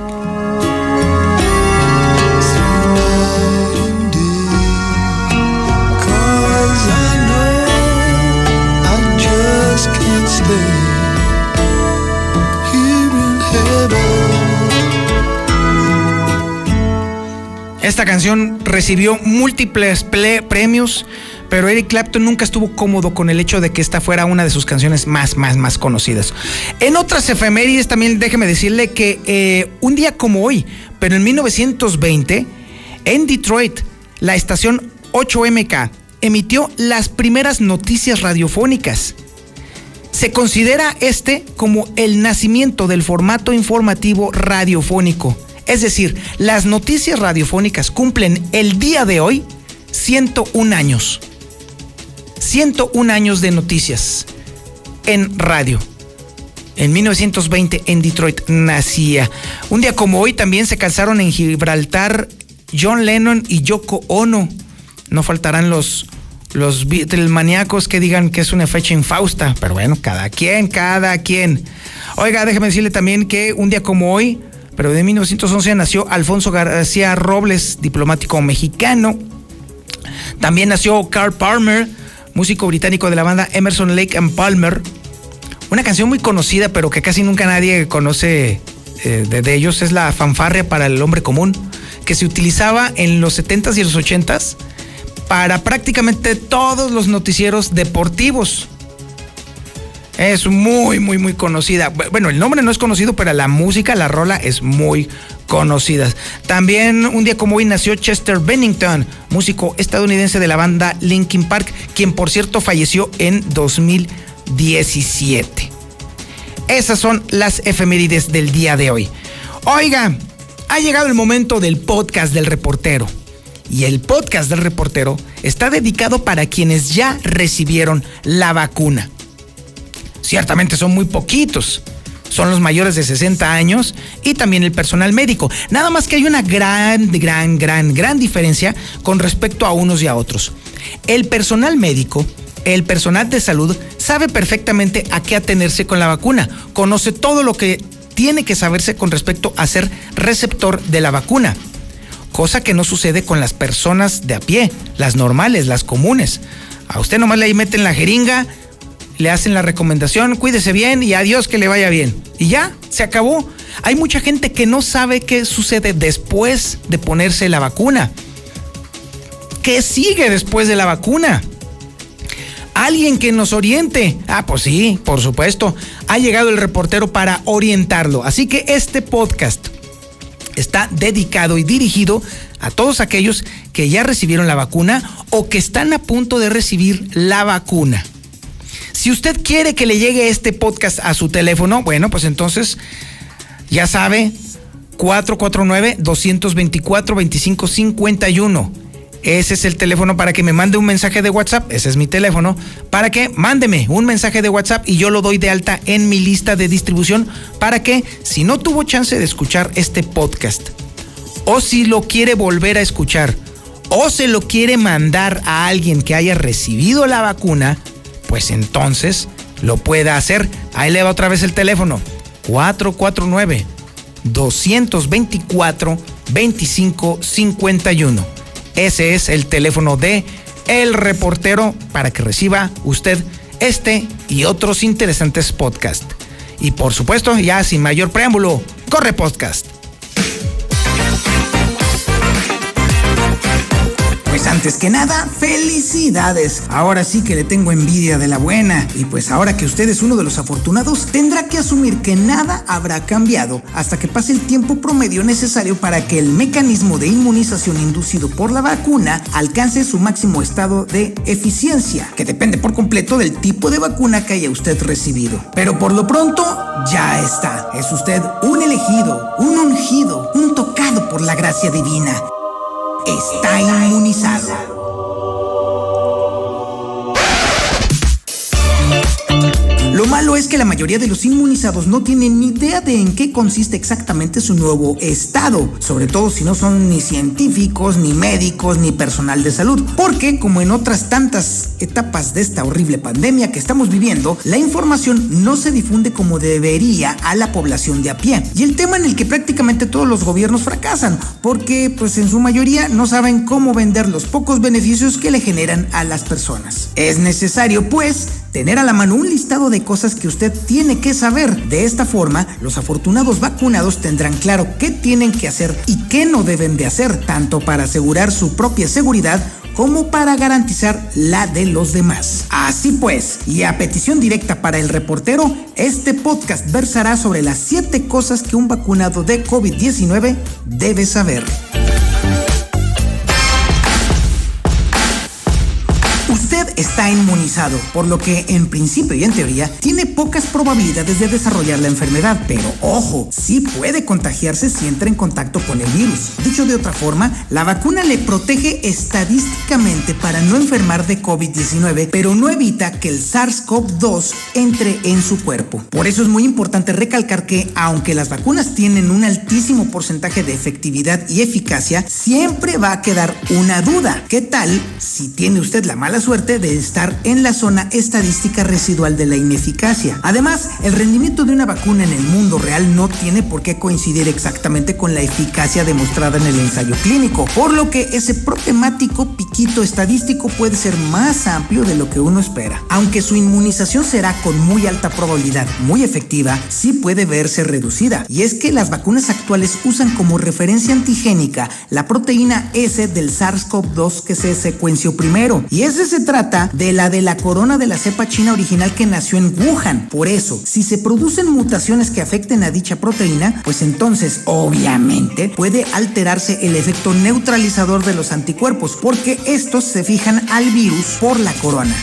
Esta canción recibió múltiples premios, pero Eric Clapton nunca estuvo cómodo con el hecho de que esta fuera una de sus canciones más, más, más conocidas. En otras efemérides también déjeme decirle que eh, un día como hoy, pero en 1920, en Detroit, la estación 8MK emitió las primeras noticias radiofónicas. Se considera este como el nacimiento del formato informativo radiofónico. Es decir, las noticias radiofónicas cumplen el día de hoy 101 años. 101 años de noticias en radio. En 1920 en Detroit nacía. Un día como hoy también se casaron en Gibraltar John Lennon y Yoko Ono. No faltarán los, los maníacos que digan que es una fecha infausta, pero bueno, cada quien, cada quien. Oiga, déjeme decirle también que un día como hoy, pero de 1911 nació Alfonso García Robles, diplomático mexicano. También nació Carl Palmer, músico británico de la banda Emerson Lake and Palmer. Una canción muy conocida, pero que casi nunca nadie conoce eh, de, de, ellos, es la fanfarria para el hombre común, que se utilizaba en los 70s y los 80s para prácticamente todos los noticieros deportivos. Es muy, muy, muy conocida. Bueno, el nombre no es conocido, pero la música, la rola es muy conocida. También un día como hoy nació Chester Bennington, músico estadounidense de la banda Linkin Park, quien por cierto falleció en 2017. Esas son las efemérides del día de hoy. Oiga, ha llegado el momento del podcast del reportero. Y el podcast del reportero está dedicado para quienes ya recibieron la vacuna. Ciertamente son muy poquitos. Son los mayores de 60 años y también el personal médico. Nada más que hay una gran, gran, gran, gran diferencia con respecto a unos y a otros. El personal médico, el personal de salud, sabe perfectamente a qué atenerse con la vacuna. Conoce todo lo que tiene que saberse con respecto a ser receptor de la vacuna. Cosa que no sucede con las personas de a pie, las normales, las comunes. A usted nomás le meten la jeringa, le hacen la recomendación, cuídese bien y adiós que le vaya bien. Y ya, se acabó. Hay mucha gente que no sabe qué sucede después de ponerse la vacuna. ¿Qué sigue después de la vacuna? Alguien que nos oriente. Ah, pues sí, por supuesto. Ha llegado el reportero para orientarlo. Así que este podcast está dedicado y dirigido a todos aquellos que ya recibieron la vacuna o que están a punto de recibir la vacuna. Si usted quiere que le llegue este podcast a su teléfono, bueno, pues entonces ya sabe, 449-224-2551. Ese es el teléfono para que me mande un mensaje de WhatsApp. Ese es mi teléfono. Para que mándeme un mensaje de WhatsApp y yo lo doy de alta en mi lista de distribución para que si no tuvo chance de escuchar este podcast o si lo quiere volver a escuchar o se lo quiere mandar a alguien que haya recibido la vacuna, pues entonces lo pueda hacer. Ahí le va otra vez el teléfono. 449 224 2551. Ese es el teléfono de El Reportero para que reciba usted este y otros interesantes podcasts. Y por supuesto, ya sin mayor preámbulo, corre podcast. Pues antes que nada, felicidades. Ahora sí que le tengo envidia de la buena. Y pues ahora que usted es uno de los afortunados, tendrá que asumir que nada habrá cambiado hasta que pase el tiempo promedio necesario para que el mecanismo de inmunización inducido por la vacuna alcance su máximo estado de eficiencia, que depende por completo del tipo de vacuna que haya usted recibido. Pero por lo pronto, ya está. Es usted un elegido, un ungido, un tocado por la gracia divina está inmunizado. Lo malo es que la mayoría de los inmunizados no tienen ni idea de en qué consiste exactamente su nuevo estado, sobre todo si no son ni científicos, ni médicos, ni personal de salud, porque como en otras tantas etapas de esta horrible pandemia que estamos viviendo, la información no se difunde como debería a la población de a pie. Y el tema en el que prácticamente todos los gobiernos fracasan, porque pues en su mayoría no saben cómo vender los pocos beneficios que le generan a las personas. Es necesario pues tener a la mano un listado de cosas que usted tiene que saber. De esta forma, los afortunados vacunados tendrán claro qué tienen que hacer y qué no deben de hacer, tanto para asegurar su propia seguridad como para garantizar la de los demás. Así pues, y a petición directa para el reportero, este podcast versará sobre las 7 cosas que un vacunado de COVID-19 debe saber. Está inmunizado, por lo que en principio y en teoría tiene pocas probabilidades de desarrollar la enfermedad, pero ojo, sí puede contagiarse si entra en contacto con el virus. Dicho de otra forma, la vacuna le protege estadísticamente para no enfermar de COVID-19, pero no evita que el SARS-CoV-2 entre en su cuerpo. Por eso es muy importante recalcar que aunque las vacunas tienen un altísimo porcentaje de efectividad y eficacia, siempre va a quedar una duda. ¿Qué tal si tiene usted la mala suerte de estar en la zona estadística residual de la ineficacia. Además, el rendimiento de una vacuna en el mundo real no tiene por qué coincidir exactamente con la eficacia demostrada en el ensayo clínico, por lo que ese problemático piquito estadístico puede ser más amplio de lo que uno espera. Aunque su inmunización será con muy alta probabilidad muy efectiva, sí puede verse reducida. Y es que las vacunas actuales usan como referencia antigénica la proteína S del SARS-CoV-2 que se secuenció primero. Y ese se trata de la de la corona de la cepa china original que nació en Wuhan. Por eso, si se producen mutaciones que afecten a dicha proteína, pues entonces obviamente puede alterarse el efecto neutralizador de los anticuerpos, porque estos se fijan al virus por la corona.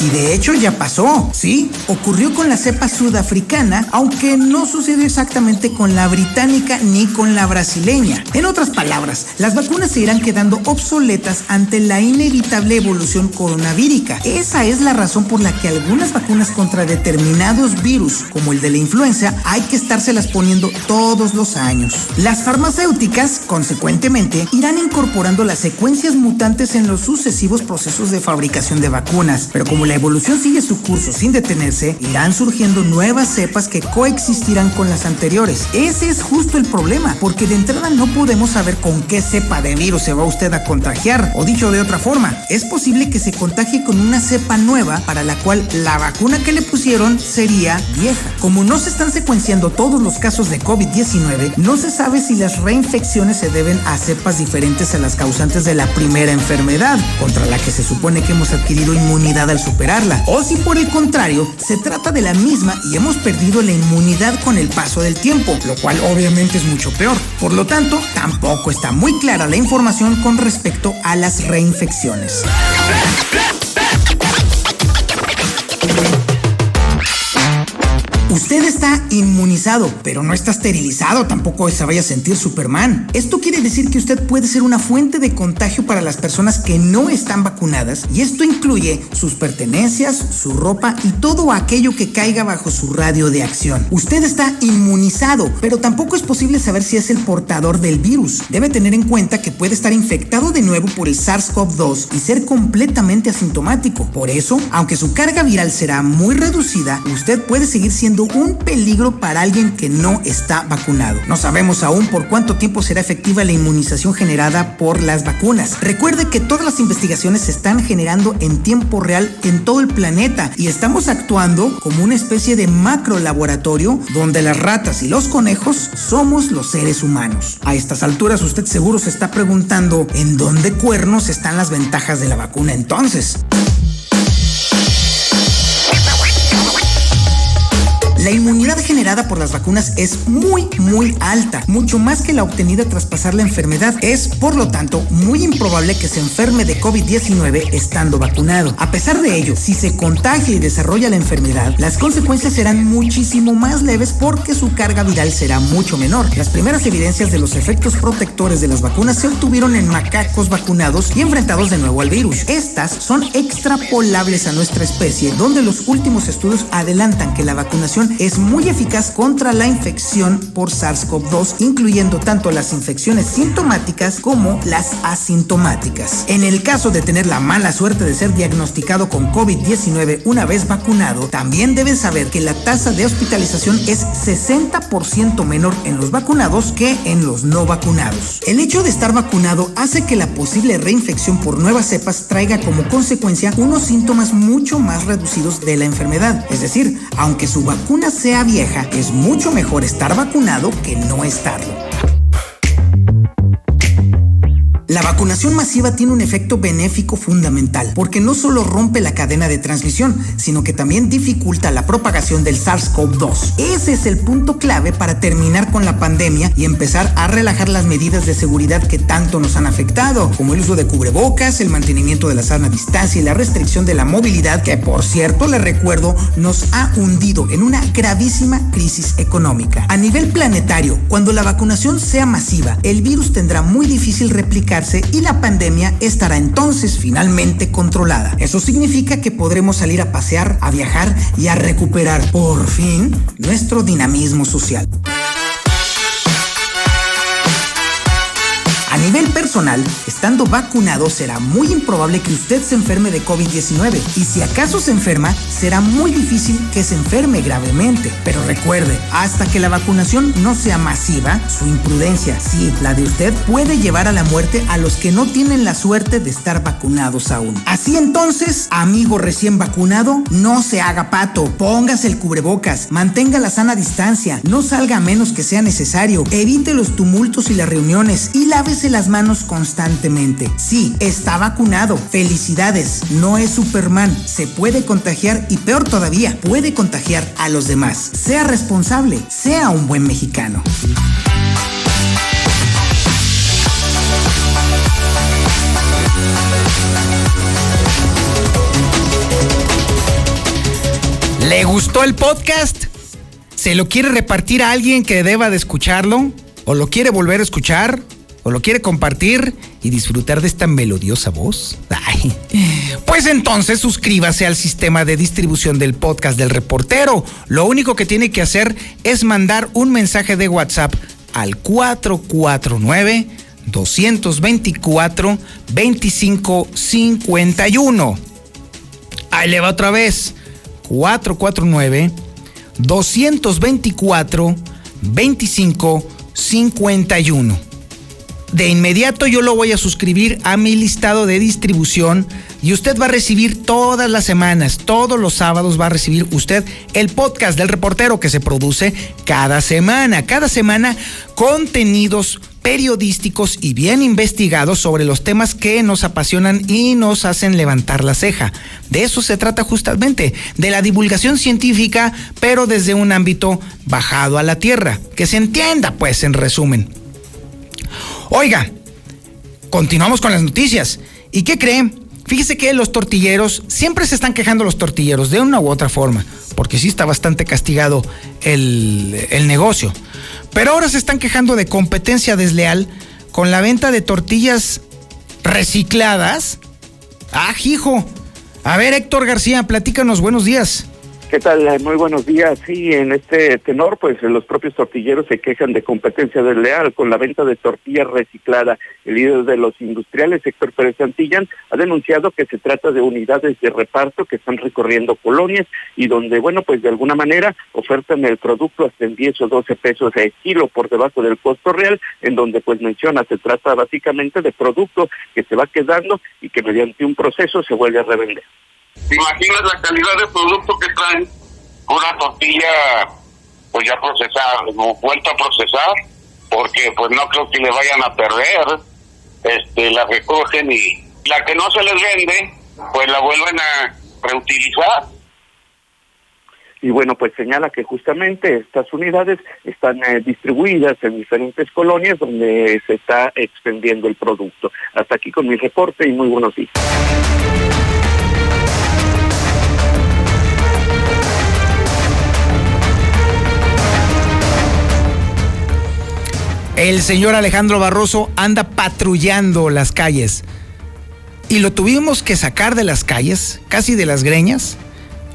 Y de hecho ya pasó, ¿sí? Ocurrió con la cepa sudafricana, aunque no sucedió exactamente con la británica ni con la brasileña. En otras palabras, las vacunas se irán quedando obsoletas ante la inevitable evolución coronavírica. Esa es la razón por la que algunas vacunas contra determinados virus, como el de la influenza, hay que estárselas poniendo todos los años. Las farmacéuticas, consecuentemente, irán incorporando las secuencias mutantes en los sucesivos procesos de fabricación de vacunas, pero como la evolución sigue su curso sin detenerse, irán surgiendo nuevas cepas que coexistirán con las anteriores. Ese es justo el problema, porque de entrada no podemos saber con qué cepa de virus se va usted a contagiar. O dicho de otra forma, es posible que se contagie con una cepa nueva para la cual la vacuna que le pusieron sería vieja. Como no se están secuenciando todos los casos de COVID-19, no se sabe si las reinfecciones se deben a cepas diferentes a las causantes de la primera enfermedad, contra la que se supone que hemos adquirido inmunidad al superar o si por el contrario se trata de la misma y hemos perdido la inmunidad con el paso del tiempo, lo cual obviamente es mucho peor. Por lo tanto, tampoco está muy clara la información con respecto a las reinfecciones. Usted está inmunizado, pero no está esterilizado, tampoco se vaya a sentir Superman. Esto quiere decir que usted puede ser una fuente de contagio para las personas que no están vacunadas y esto incluye sus pertenencias, su ropa y todo aquello que caiga bajo su radio de acción. Usted está inmunizado, pero tampoco es posible saber si es el portador del virus. Debe tener en cuenta que puede estar infectado de nuevo por el SARS-CoV-2 y ser completamente asintomático. Por eso, aunque su carga viral será muy reducida, usted puede seguir siendo un peligro para alguien que no está vacunado. No sabemos aún por cuánto tiempo será efectiva la inmunización generada por las vacunas. Recuerde que todas las investigaciones se están generando en tiempo real en todo el planeta y estamos actuando como una especie de macro laboratorio donde las ratas y los conejos somos los seres humanos. A estas alturas usted seguro se está preguntando en dónde cuernos están las ventajas de la vacuna entonces. La inmunidad generada por las vacunas es muy, muy alta, mucho más que la obtenida tras pasar la enfermedad. Es, por lo tanto, muy improbable que se enferme de COVID-19 estando vacunado. A pesar de ello, si se contagia y desarrolla la enfermedad, las consecuencias serán muchísimo más leves porque su carga viral será mucho menor. Las primeras evidencias de los efectos protectores de las vacunas se obtuvieron en macacos vacunados y enfrentados de nuevo al virus. Estas son extrapolables a nuestra especie, donde los últimos estudios adelantan que la vacunación es muy eficaz contra la infección por SARS-CoV-2, incluyendo tanto las infecciones sintomáticas como las asintomáticas. En el caso de tener la mala suerte de ser diagnosticado con COVID-19 una vez vacunado, también debes saber que la tasa de hospitalización es 60% menor en los vacunados que en los no vacunados. El hecho de estar vacunado hace que la posible reinfección por nuevas cepas traiga como consecuencia unos síntomas mucho más reducidos de la enfermedad. Es decir, aunque su vacuna sea vieja, es mucho mejor estar vacunado que no estarlo. La vacunación masiva tiene un efecto benéfico fundamental, porque no solo rompe la cadena de transmisión, sino que también dificulta la propagación del SARS-CoV-2. Ese es el punto clave para terminar con la pandemia y empezar a relajar las medidas de seguridad que tanto nos han afectado, como el uso de cubrebocas, el mantenimiento de la sana distancia y la restricción de la movilidad, que por cierto, le recuerdo, nos ha hundido en una gravísima crisis económica. A nivel planetario, cuando la vacunación sea masiva, el virus tendrá muy difícil replicar y la pandemia estará entonces finalmente controlada. Eso significa que podremos salir a pasear, a viajar y a recuperar por fin nuestro dinamismo social. Nivel personal, estando vacunado será muy improbable que usted se enferme de COVID-19 y si acaso se enferma, será muy difícil que se enferme gravemente. Pero recuerde, hasta que la vacunación no sea masiva, su imprudencia, sí, la de usted, puede llevar a la muerte a los que no tienen la suerte de estar vacunados aún. Así entonces, amigo recién vacunado, no se haga pato, póngase el cubrebocas, mantenga la sana distancia, no salga a menos que sea necesario, evite los tumultos y las reuniones y lávese las manos constantemente. Sí, está vacunado. Felicidades. No es Superman. Se puede contagiar y peor todavía, puede contagiar a los demás. Sea responsable. Sea un buen mexicano. ¿Le gustó el podcast? ¿Se lo quiere repartir a alguien que deba de escucharlo? ¿O lo quiere volver a escuchar? Lo quiere compartir y disfrutar de esta melodiosa voz, pues entonces suscríbase al sistema de distribución del podcast del reportero. Lo único que tiene que hacer es mandar un mensaje de WhatsApp al 449 224 2551. Ahí le va otra vez. 449 224 2551 de inmediato yo lo voy a suscribir a mi listado de distribución y usted va a recibir todas las semanas, todos los sábados va a recibir usted el podcast del reportero que se produce cada semana. Cada semana contenidos periodísticos y bien investigados sobre los temas que nos apasionan y nos hacen levantar la ceja. De eso se trata justamente, de la divulgación científica, pero desde un ámbito bajado a la tierra. Que se entienda, pues, en resumen. Oiga, continuamos con las noticias. ¿Y qué creen? Fíjese que los tortilleros, siempre se están quejando los tortilleros de una u otra forma, porque sí está bastante castigado el, el negocio. Pero ahora se están quejando de competencia desleal con la venta de tortillas recicladas. Ah, hijo. A ver, Héctor García, platícanos, buenos días. ¿Qué tal? Muy buenos días. Sí, en este tenor, pues los propios tortilleros se quejan de competencia desleal con la venta de tortilla reciclada. El líder de los industriales, Héctor Pérez Santillán, ha denunciado que se trata de unidades de reparto que están recorriendo colonias y donde, bueno, pues de alguna manera ofertan el producto hasta en 10 o 12 pesos el kilo por debajo del costo real, en donde pues menciona, se trata básicamente de producto que se va quedando y que mediante un proceso se vuelve a revender. ¿Te imaginas la calidad de producto que traen? Una tortilla, pues ya procesada, vuelta a procesar, porque pues no creo que le vayan a perder. Este, la recogen y la que no se les vende, pues la vuelven a reutilizar. Y bueno, pues señala que justamente estas unidades están eh, distribuidas en diferentes colonias donde se está extendiendo el producto. Hasta aquí con mi reporte y muy buenos días. El señor Alejandro Barroso anda patrullando las calles. Y lo tuvimos que sacar de las calles, casi de las greñas,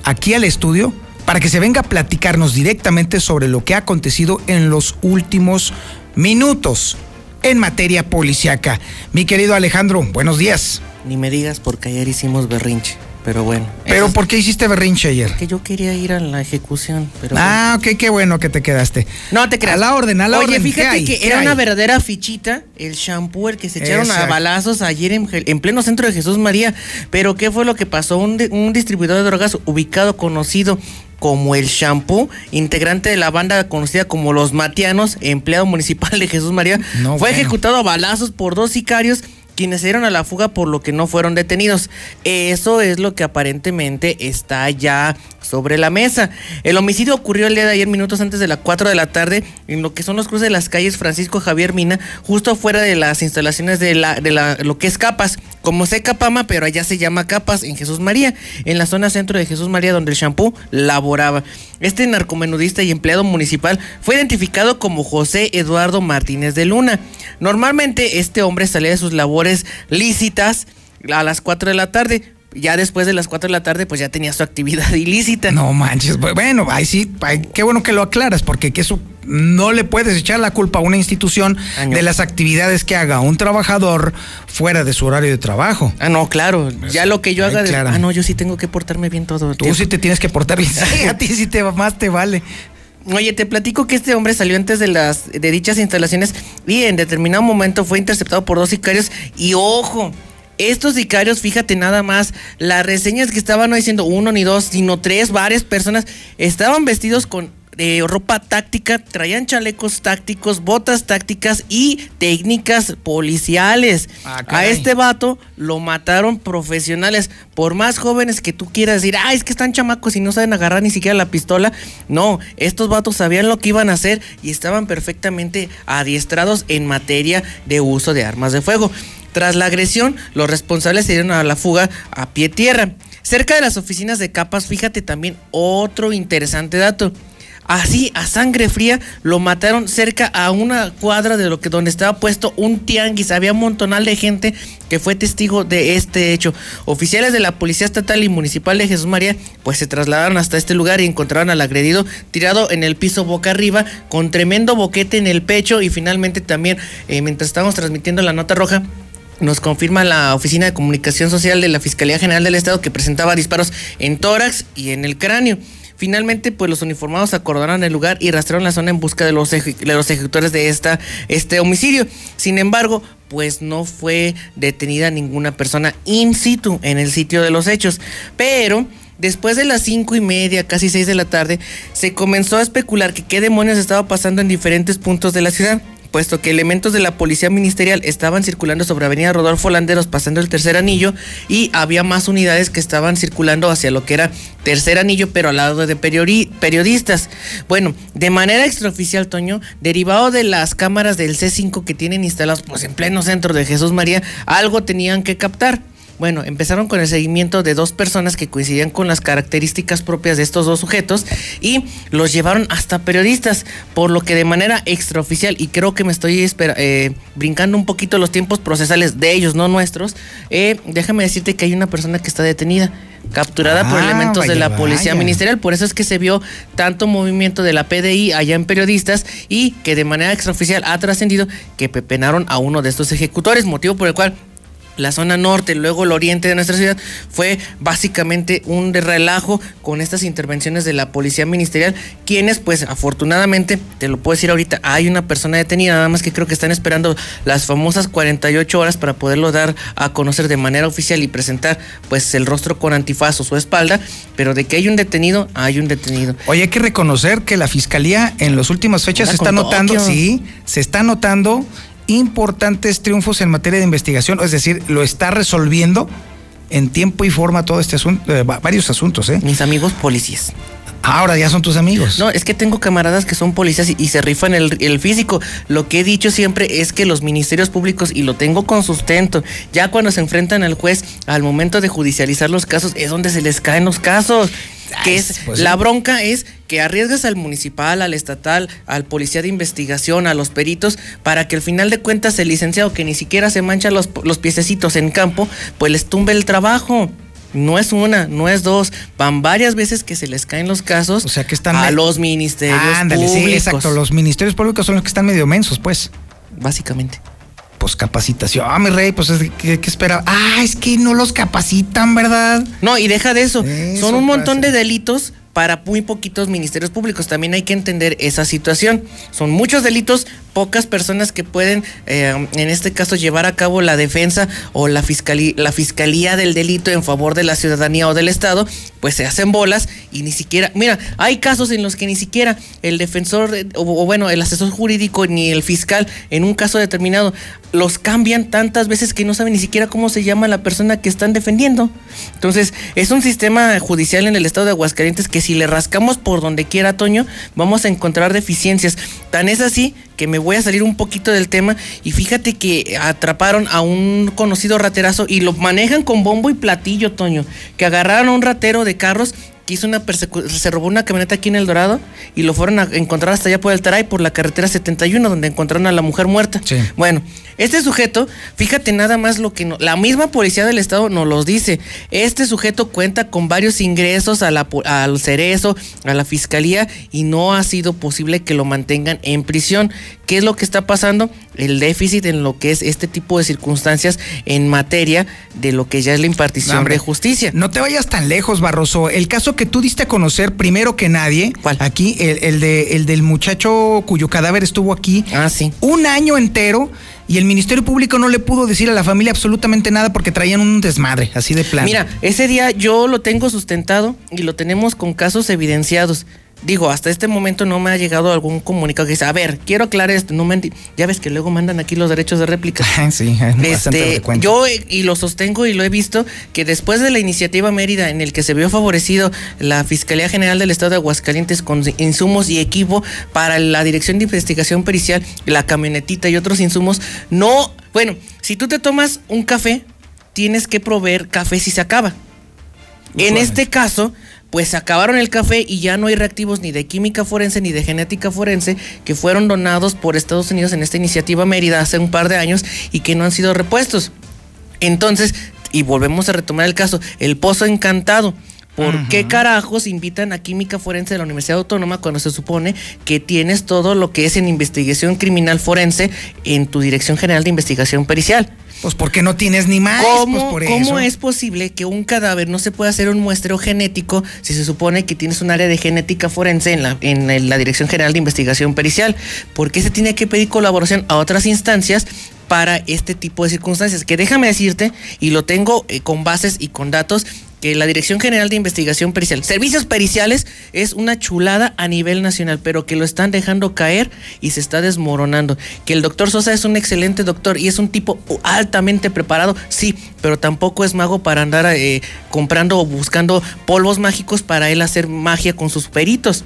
aquí al estudio, para que se venga a platicarnos directamente sobre lo que ha acontecido en los últimos minutos en materia policiaca. Mi querido Alejandro, buenos días. Ni me digas porque ayer hicimos berrinche. Pero bueno. ¿Pero por qué hiciste berrinche ayer? Que yo quería ir a la ejecución. Pero ah, ok, qué bueno que te quedaste. No te creas. A la orden, a la Oye, orden. fíjate que era una verdadera fichita el shampoo, el que se echaron a balazos ayer en, en pleno centro de Jesús María. Pero ¿qué fue lo que pasó? Un, un distribuidor de drogas ubicado, conocido como el shampoo, integrante de la banda conocida como los Matianos, empleado municipal de Jesús María, No, fue bueno. ejecutado a balazos por dos sicarios quienes se dieron a la fuga por lo que no fueron detenidos. Eso es lo que aparentemente está ya sobre la mesa. El homicidio ocurrió el día de ayer, minutos antes de las 4 de la tarde, en lo que son los cruces de las calles Francisco Javier Mina, justo afuera de las instalaciones de la, de la, lo que es Capas, como sé Capama, pero allá se llama Capas, en Jesús María, en la zona centro de Jesús María, donde el shampoo laboraba. Este narcomenudista y empleado municipal fue identificado como José Eduardo Martínez de Luna. Normalmente este hombre salía de sus labores lícitas a las 4 de la tarde. Ya después de las 4 de la tarde, pues ya tenía su actividad ilícita. No manches, bu- bueno, ahí sí, ay, qué bueno que lo aclaras, porque que eso no le puedes echar la culpa a una institución de las actividades que haga un trabajador fuera de su horario de trabajo. Ah, no, claro. Ya lo que yo haga de. Ah, no, yo sí tengo que portarme bien todo. el Tú tiempo. sí te tienes que portar bien. Sí, a ti sí te más te vale. Oye, te platico que este hombre salió antes de las de dichas instalaciones y en determinado momento fue interceptado por dos sicarios y ojo, estos sicarios, fíjate nada más, las reseñas que estaban no diciendo uno ni dos, sino tres, varias personas estaban vestidos con eh, ropa táctica, traían chalecos tácticos, botas tácticas y técnicas policiales. Ah, A este vato lo mataron profesionales. Por más jóvenes que tú quieras decir, ah, es que están chamacos y no saben agarrar ni siquiera la pistola. No, estos vatos sabían lo que iban a hacer y estaban perfectamente adiestrados en materia de uso de armas de fuego. Tras la agresión, los responsables se dieron a la fuga a pie tierra. Cerca de las oficinas de capas, fíjate también otro interesante dato. Así, a sangre fría, lo mataron cerca a una cuadra de lo que donde estaba puesto un tianguis. Había un montonal de gente que fue testigo de este hecho. Oficiales de la Policía Estatal y Municipal de Jesús María, pues se trasladaron hasta este lugar y encontraron al agredido tirado en el piso boca arriba, con tremendo boquete en el pecho y finalmente también, eh, mientras estábamos transmitiendo la nota roja, nos confirma la Oficina de Comunicación Social de la Fiscalía General del Estado que presentaba disparos en tórax y en el cráneo. Finalmente, pues los uniformados acordonaron el lugar y rastrearon la zona en busca de los, eje- de los ejecutores de esta, este homicidio. Sin embargo, pues no fue detenida ninguna persona in situ en el sitio de los hechos. Pero después de las cinco y media, casi seis de la tarde, se comenzó a especular que qué demonios estaba pasando en diferentes puntos de la ciudad puesto que elementos de la policía ministerial estaban circulando sobre Avenida Rodolfo Landeros pasando el tercer anillo y había más unidades que estaban circulando hacia lo que era tercer anillo pero al lado de periodistas. Bueno, de manera extraoficial, Toño, derivado de las cámaras del C5 que tienen instaladas pues en pleno centro de Jesús María, algo tenían que captar. Bueno, empezaron con el seguimiento de dos personas que coincidían con las características propias de estos dos sujetos y los llevaron hasta periodistas, por lo que de manera extraoficial, y creo que me estoy eh, brincando un poquito los tiempos procesales de ellos, no nuestros, eh, déjame decirte que hay una persona que está detenida, capturada por Ah, elementos de la policía vaya. ministerial, por eso es que se vio tanto movimiento de la PDI allá en periodistas y que de manera extraoficial ha trascendido que pepenaron a uno de estos ejecutores, motivo por el cual la zona norte, luego el oriente de nuestra ciudad, fue básicamente un relajo con estas intervenciones de la policía ministerial, quienes pues afortunadamente, te lo puedo decir ahorita, hay una persona detenida, nada más que creo que están esperando las famosas 48 horas para poderlo dar a conocer de manera oficial y presentar pues el rostro con antifaz o su espalda, pero de que hay un detenido, hay un detenido. Oye, hay que reconocer que la fiscalía en las últimas fechas se está notando, Tokio. sí, se está notando importantes triunfos en materia de investigación, es decir, lo está resolviendo en tiempo y forma todo este asunto, eh, va- varios asuntos, ¿eh? Mis amigos policías. Ahora ya son tus amigos. No, es que tengo camaradas que son policías y, y se rifan el, el físico. Lo que he dicho siempre es que los ministerios públicos, y lo tengo con sustento, ya cuando se enfrentan al juez, al momento de judicializar los casos, es donde se les caen los casos. Que es, pues la bronca es que arriesgas al municipal, al estatal, al policía de investigación, a los peritos, para que al final de cuentas el licenciado que ni siquiera se mancha los, los piececitos en campo, pues les tumbe el trabajo. No es una, no es dos, van varias veces que se les caen los casos o sea, que están a los ministerios Ándale, públicos. sí, exacto. Los ministerios públicos son los que están medio mensos, pues. Básicamente. Pues capacitación. Ah, mi rey, pues es que, ¿qué espera? Ah, es que no los capacitan, ¿verdad? No, y deja de eso. Eso Son un montón pasa. de delitos para muy poquitos ministerios públicos. También hay que entender esa situación. Son muchos delitos, pocas personas que pueden, eh, en este caso, llevar a cabo la defensa o la fiscalía, la fiscalía del delito en favor de la ciudadanía o del Estado, pues se hacen bolas y ni siquiera, mira, hay casos en los que ni siquiera el defensor o, o bueno, el asesor jurídico ni el fiscal en un caso determinado los cambian tantas veces que no saben ni siquiera cómo se llama la persona que están defendiendo. Entonces, es un sistema judicial en el estado de Aguascalientes que si le rascamos por donde quiera, Toño, vamos a encontrar deficiencias. Tan es así que me voy a salir un poquito del tema y fíjate que atraparon a un conocido raterazo y lo manejan con bombo y platillo, Toño, que agarraron a un ratero de carros que hizo una se robó una camioneta aquí en El Dorado y lo fueron a encontrar hasta allá por el Taray, por la carretera 71, donde encontraron a la mujer muerta. Bueno, este sujeto, fíjate nada más lo que no- la misma policía del estado nos los dice. Este sujeto cuenta con varios ingresos a la, al Cerezo, a la fiscalía, y no ha sido posible que lo mantengan en prisión. ¿Qué es lo que está pasando? El déficit en lo que es este tipo de circunstancias en materia de lo que ya es la impartición No, hombre, de justicia. No te vayas tan lejos, Barroso. El caso que tú diste a conocer primero que nadie, aquí, el, el de, el del muchacho cuyo cadáver estuvo aquí. Ah, sí. Un año entero y el Ministerio Público no le pudo decir a la familia absolutamente nada porque traían un desmadre, así de plano. Mira, ese día yo lo tengo sustentado y lo tenemos con casos evidenciados. Digo, hasta este momento no me ha llegado algún comunicado que dice, a ver, quiero aclarar esto, no me enti-". Ya ves que luego mandan aquí los derechos de réplica. sí, es bastante Este, frecuente. yo eh, y lo sostengo y lo he visto que después de la iniciativa Mérida en el que se vio favorecido la Fiscalía General del Estado de Aguascalientes con insumos y equipo para la Dirección de Investigación Pericial, la camionetita y otros insumos, no, bueno, si tú te tomas un café, tienes que proveer café si se acaba. En este caso, pues acabaron el café y ya no hay reactivos ni de química forense ni de genética forense que fueron donados por Estados Unidos en esta iniciativa Mérida hace un par de años y que no han sido repuestos. Entonces, y volvemos a retomar el caso, el pozo encantado. ¿Por qué carajos invitan a química forense de la Universidad Autónoma cuando se supone que tienes todo lo que es en investigación criminal forense en tu Dirección General de Investigación Pericial? Pues porque no tienes ni más. ¿Cómo, pues por cómo eso. es posible que un cadáver no se pueda hacer un muestreo genético si se supone que tienes un área de genética forense en la, en la Dirección General de Investigación Pericial? ¿Por qué se tiene que pedir colaboración a otras instancias para este tipo de circunstancias? Que déjame decirte, y lo tengo eh, con bases y con datos, que la Dirección General de Investigación Pericial, servicios periciales, es una chulada a nivel nacional, pero que lo están dejando caer y se está desmoronando. Que el doctor Sosa es un excelente doctor y es un tipo altamente preparado, sí, pero tampoco es mago para andar eh, comprando o buscando polvos mágicos para él hacer magia con sus peritos.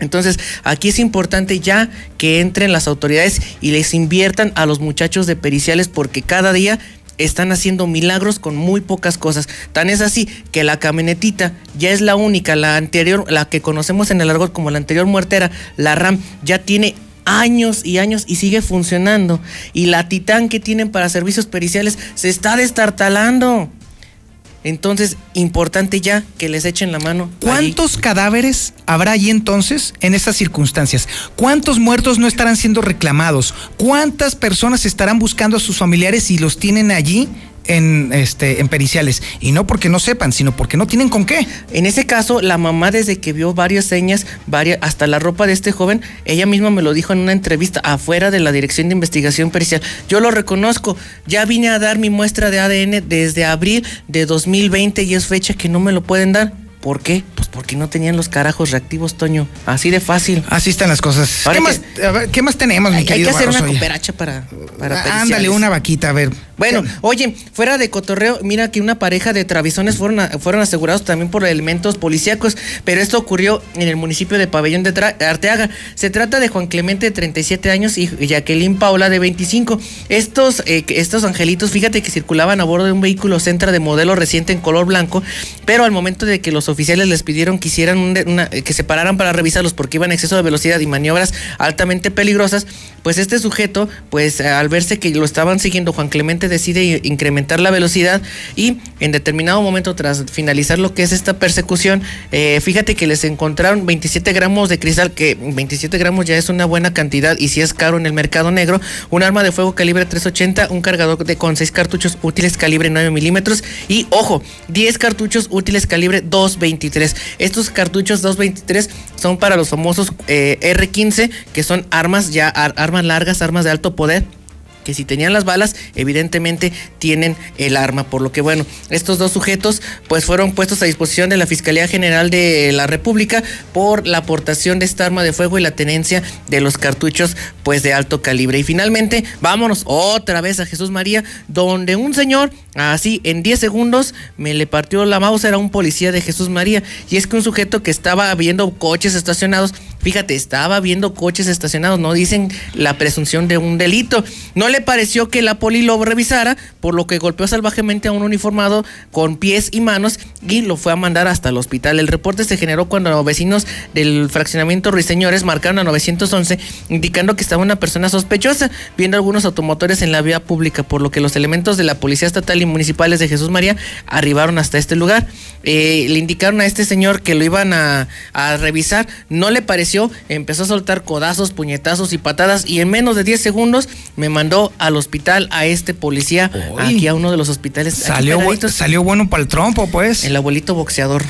Entonces, aquí es importante ya que entren las autoridades y les inviertan a los muchachos de periciales porque cada día están haciendo milagros con muy pocas cosas. Tan es así que la camionetita ya es la única, la anterior, la que conocemos en el argot como la anterior muertera, la RAM, ya tiene años y años y sigue funcionando. Y la Titán que tienen para servicios periciales se está destartalando. Entonces, importante ya que les echen la mano. ¿Cuántos cadáveres habrá allí entonces en estas circunstancias? ¿Cuántos muertos no estarán siendo reclamados? ¿Cuántas personas estarán buscando a sus familiares y los tienen allí en, este, en periciales? Y no porque no sepan, sino porque no tienen con qué. En ese caso, la mamá desde que vio varias señas, varias, hasta la ropa de este joven, ella misma me lo dijo en una entrevista afuera de la Dirección de Investigación Pericial. Yo lo reconozco, ya vine a dar mi muestra de ADN desde abril de 2020 y es fecha que no me lo pueden dar. ¿Por qué? Pues porque no tenían los carajos reactivos, Toño. Así de fácil. Así están las cosas. Ahora ¿Qué, hay más, a ver, ¿Qué más tenemos, mi Hay, hay querido que hacer una Barroso? Cooperacha para, para Ándale, periciales. una vaquita, a ver. Bueno, oye, fuera de cotorreo, mira que una pareja de travisones fueron, a- fueron asegurados también por elementos policíacos, pero esto ocurrió en el municipio de Pabellón de Tra- Arteaga. Se trata de Juan Clemente de 37 años y Jacqueline Paula de 25. Estos, eh, estos angelitos, fíjate que circulaban a bordo de un vehículo Centra de modelo reciente en color blanco, pero al momento de que los oficiales les pidieron que hicieran una- que se pararan para revisarlos porque iban a exceso de velocidad y maniobras altamente peligrosas, pues este sujeto, pues eh, al verse que lo estaban siguiendo, Juan Clemente decide incrementar la velocidad y en determinado momento tras finalizar lo que es esta persecución, eh, fíjate que les encontraron 27 gramos de cristal, que 27 gramos ya es una buena cantidad y si es caro en el mercado negro, un arma de fuego calibre 380, un cargador de, con 6 cartuchos útiles calibre 9 milímetros y, ojo, 10 cartuchos útiles calibre 223. Estos cartuchos 223 son para los famosos eh, R15, que son armas ya, ar- armas largas, armas de alto poder que si tenían las balas, evidentemente tienen el arma. Por lo que, bueno, estos dos sujetos pues fueron puestos a disposición de la Fiscalía General de la República por la aportación de esta arma de fuego y la tenencia de los cartuchos pues de alto calibre. Y finalmente, vámonos otra vez a Jesús María, donde un señor, así en 10 segundos, me le partió la mouse, era un policía de Jesús María. Y es que un sujeto que estaba viendo coches estacionados, fíjate, estaba viendo coches estacionados, no dicen la presunción de un delito. No le pareció que la poli lo revisara, por lo que golpeó salvajemente a un uniformado con pies y manos y lo fue a mandar hasta el hospital. El reporte se generó cuando vecinos del fraccionamiento Ruiseñores marcaron a 911 indicando que estaba una persona sospechosa viendo algunos automotores en la vía pública, por lo que los elementos de la Policía Estatal y Municipales de Jesús María arribaron hasta este lugar. Eh, le indicaron a este señor que lo iban a revisar, no le pareció, empezó a soltar codazos, puñetazos y patadas y en menos de 10 segundos me mandó al hospital a este policía, Uy. aquí a uno de los hospitales. Salió, bu- salió bueno para el trompo, pues. El abuelito boxeador.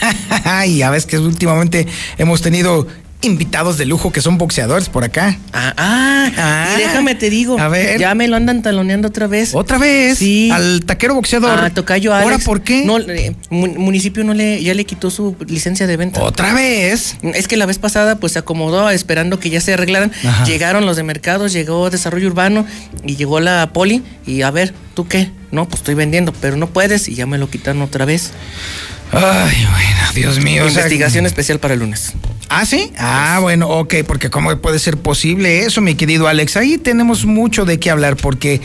y ya ves que últimamente hemos tenido invitados de lujo que son boxeadores por acá. Ah, ah, y déjame te digo, A ver. ya me lo andan taloneando otra vez. ¿Otra vez? Sí. Al taquero boxeador. Ah, tocayo Alex. ¿Ahora por qué? No, eh, mun- municipio no le, ya le quitó su licencia de venta. ¿Otra vez? Es que la vez pasada pues se acomodó esperando que ya se arreglaran. Ajá. Llegaron los de mercados, llegó desarrollo urbano y llegó la poli y a ver, ¿tú qué? No, pues estoy vendiendo, pero no puedes y ya me lo quitaron otra vez. Ay, bueno, Dios mío. o sea, Investigación especial para el lunes. ¿Ah, sí? Ah, bueno, ok, porque ¿cómo puede ser posible eso, mi querido Alex? Ahí tenemos mucho de qué hablar, porque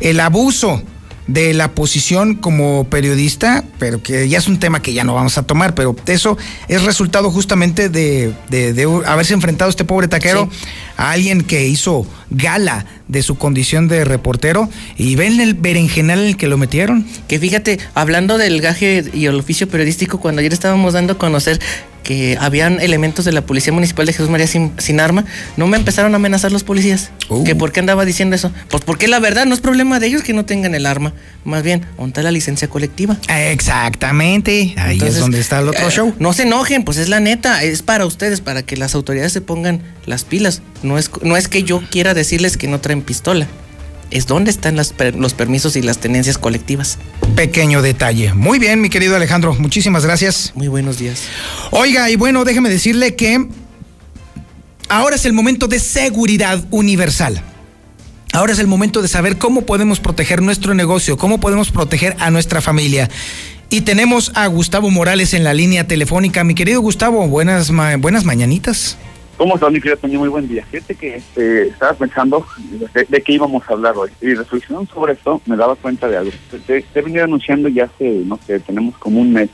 el abuso de la posición como periodista, pero que ya es un tema que ya no vamos a tomar, pero eso es resultado justamente de, de- de haberse enfrentado este pobre taquero a alguien que hizo gala de su condición de reportero y ven el berenjenal en el que lo metieron. Que fíjate, hablando del gaje y el oficio periodístico, cuando ayer estábamos dando a conocer que habían elementos de la Policía Municipal de Jesús María sin, sin arma, no me empezaron a amenazar los policías. ¿Que por qué andaba diciendo eso? Pues porque la verdad no es problema de ellos que no tengan el arma. Más bien, ¿onta la licencia colectiva? Exactamente. Ahí es donde está el otro eh, show. No se enojen, pues es la neta, es para ustedes, para que las autoridades se pongan las pilas. No es, no es que yo quiera decirles que no traen pistola. Es dónde están las los permisos y las tenencias colectivas. Pequeño detalle. Muy bien, mi querido Alejandro. Muchísimas gracias. Muy buenos días. Oiga, y bueno, déjeme decirle que ahora es el momento de seguridad universal. Ahora es el momento de saber cómo podemos proteger nuestro negocio, cómo podemos proteger a nuestra familia. Y tenemos a Gustavo Morales en la línea telefónica. Mi querido Gustavo, buenas, ma- buenas mañanitas. ¿Cómo estás, mi querido Toño? Muy buen día. Fíjate que este, estaba pensando de, qué íbamos a hablar hoy. Y reflexionando sobre esto, me daba cuenta de algo. Te he venido anunciando ya hace, no sé, tenemos como un mes,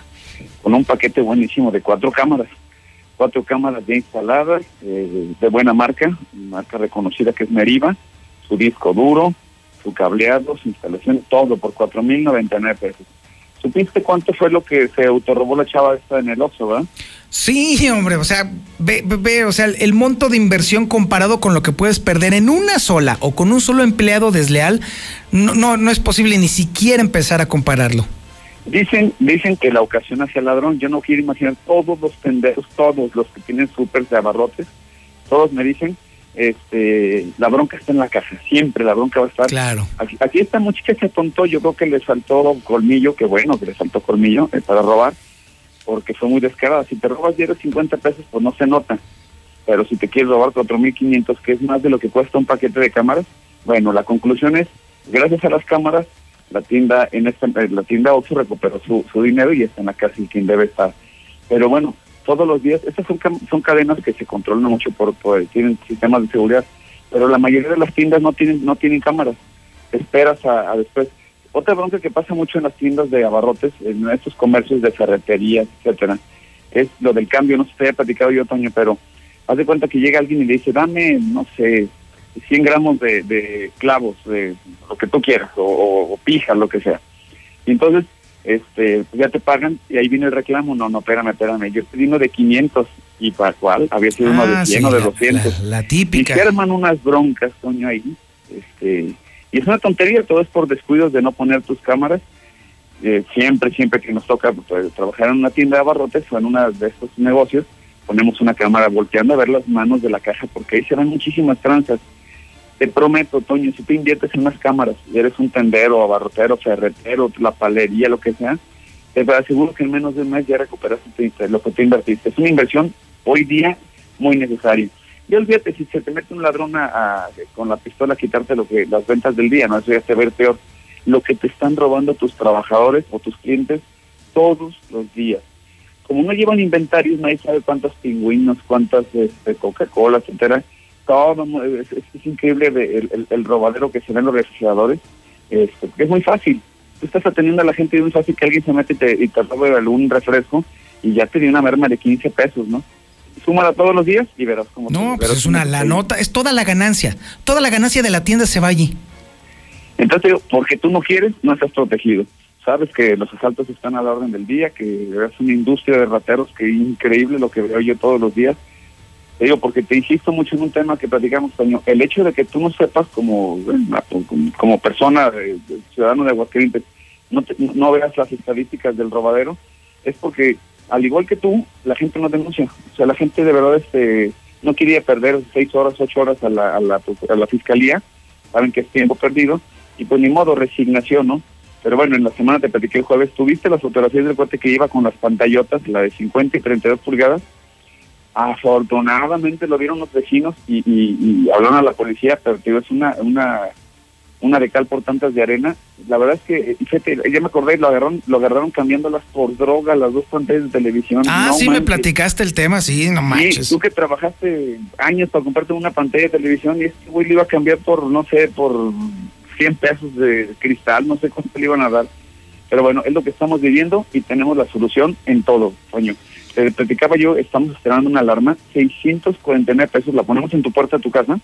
con un paquete buenísimo de cuatro cámaras. Cuatro cámaras ya instaladas, eh, de buena marca, marca reconocida que es Meriva, su disco duro, su cableado, su instalación, todo por 4.099 pesos. ¿Supiste cuánto fue lo que se autorrobó la chava esta en el Oxxo, verdad? Sí, hombre, o sea, ve, ve- o sea, el, monto de inversión comparado con lo que puedes perder en una sola o con un solo empleado desleal, no, no, no es posible ni siquiera empezar a compararlo. Dicen, dicen que la ocasión hacia el ladrón, yo no quiero imaginar todos los pendejos, todos los que tienen súper de abarrotes, todos me dicen, este, la bronca está en la caja, siempre la bronca va a estar. Claro. Aquí, aquí esta muchacha se atontó, yo creo que le faltó colmillo, que bueno que le faltó colmillo eh, para robar, porque fue muy descarada. Si te robas diario 50 pesos, pues no se nota. Pero si te quieres robar 4.500, que es más de lo que cuesta un paquete de cámaras, bueno, la conclusión es, gracias a las cámaras, la tienda en esta, eh, la tienda Oxxo recuperó su, su dinero y está en la casa y quien debe estar. Pero bueno, todos los días, estas son, son cadenas que se controlan mucho por, por tienen sistemas de seguridad, pero la mayoría de las tiendas no tienen no tienen cámaras. Esperas a, después. Otra bronca que pasa mucho en las tiendas de abarrotes, en estos comercios de ferretería, etcétera, es lo del cambio. No sé si te había platicado yo, Toño, pero haz de cuenta que llega alguien y le dice, dame, no sé, 100 gramos de, de clavos, de lo que tú quieras, o, o pija, lo que sea. Y entonces, este, pues ya te pagan y ahí viene el reclamo. No, no, espérame, espérame. Yo estoy uno de 500 y para cuál había sido uno de Ah, 100 sí, o de la- 200. la- la típica. Y se arman unas broncas, Toño, ahí. Este, y es una tontería, todo es por descuidos de no poner tus cámaras. Eh, siempre, siempre que nos toca pues, trabajar en una tienda de abarrotes o en uno de estos negocios, ponemos una cámara volteando a ver las manos de la caja porque ahí se dan muchísimas tranzas. Te prometo, Toño, si te inviertes en unas cámaras y eres un tendero, abarrotero, ferretero, la palería, lo que sea, te aseguro que en menos de un mes ya recuperaste tu- lo que te invertiste. Es una inversión hoy día muy necesaria. Y olvídate, si se te mete un ladrón a- con la pistola a quitarte lo que las ventas del día, no eso ya se ve peor. Lo que te están robando tus trabajadores o tus clientes todos los días. Como no llevan inventarios, nadie sabe cuántos pingüinos, cuántas este, Coca-Cola, etcétera. Todo es, increíble el, el- el robadero que se ve en los refrigeradores. Este, porque es muy fácil. Tú estás atendiendo a la gente y es muy fácil que alguien se mete y te, y te robe algún refresco y ya te dio una merma de 15 pesos, ¿no? Súmala todos los días y verás cómo No, te- pues es una la nota, es toda la ganancia. Toda la ganancia de la tienda se va allí. Entonces, digo, porque tú no quieres, no estás protegido. Sabes que los asaltos están a la orden del día, que es una industria de rateros que es increíble lo que veo yo todos los días. Te digo, porque te insisto mucho en un tema que platicamos, Toño. El hecho de que tú no sepas como, como, persona, de ciudadano de Aguascalientes, no, te- no veas las estadísticas del robadero, es porque, al igual que tú, la gente no denuncia. O sea, la gente de verdad este, no quería perder seis horas, ocho horas a la, a la, a la fiscalía, saben que es tiempo perdido, y pues ni modo, resignación, ¿no? Pero bueno, en la semana te platiqué el jueves, ¿tuviste las fotografías del cuate que iba con las pantallotas, la de 50 y 32 pulgadas? Afortunadamente lo vieron los vecinos y, y, y hablaron a la policía, pero digo, es una, una, una de cal por tantas de arena. La verdad es que, eh, fíjate, ya me acordé, lo agarraron, lo agarraron cambiándolas por droga, las dos pantallas de televisión. Ah, No sí, me platicaste el tema, sí, no Sí, manches. tú que trabajaste años para comprarte una pantalla de televisión y este güey le iba a cambiar por, no sé, por 100 pesos de cristal, no sé cuánto le iban a dar. Pero bueno, es lo que estamos viviendo y tenemos la solución en todo, coño. Te platicaba yo, estamos esperando una alarma, 649 pesos, la ponemos en tu puerta de tu casa.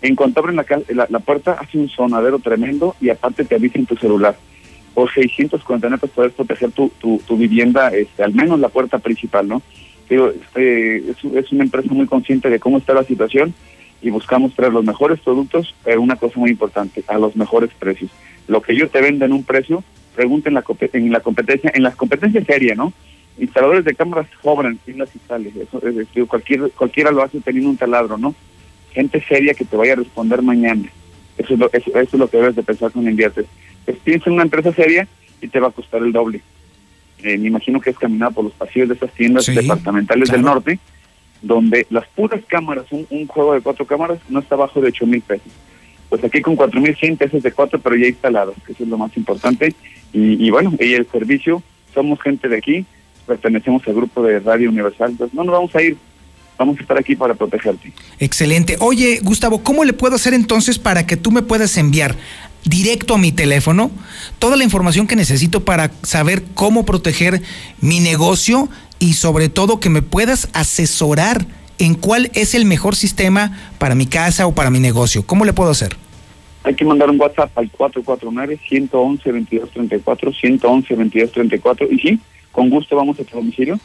En cuanto abren la, la, la puerta, hace un sonadero tremendo y aparte te avisa en tu celular. Por 649 pesos puedes proteger tu, tu, tu vivienda, este, al menos la puerta principal, ¿no? Digo, este, es, es una empresa muy consciente de cómo está la situación y buscamos traer los mejores productos, pero una cosa muy importante, a los mejores precios. Lo que yo te venda en un precio, pregunta en la, en la competencia, en las competencias serias, ¿no? Instaladores de cámaras cobran sin las instales, eso es decir, cualquier, cualquiera lo hace teniendo un taladro, ¿no? Gente seria que te vaya a responder mañana. Eso es lo, eso, eso es lo que debes de pensar cuando inviertes. Pues piensa en una empresa seria y te va a costar el doble. Eh, me imagino que es caminar por los pasillos de esas tiendas Sí, departamentales del norte, donde las puras cámaras, un, un juego de cuatro cámaras, no está abajo de ocho mil pesos. Pues aquí con cuatro mil cien pesos de cuatro, pero ya instalados, que eso es lo más importante. Y, y bueno, y el servicio, somos gente de aquí, pertenecemos al grupo de Radio Universal, entonces no nos vamos a ir, vamos a estar aquí para protegerte. Excelente. Oye, Gustavo, ¿cómo le puedo hacer entonces para que tú me puedas enviar directo a mi teléfono toda la información que necesito para saber cómo proteger mi negocio y sobre todo que me puedas asesorar en cuál es el mejor sistema para mi casa o para mi negocio? ¿Cómo le puedo hacer? Hay que mandar un WhatsApp al 449-111-2234, 111-2234, y sí, con gusto vamos a tu domicilio.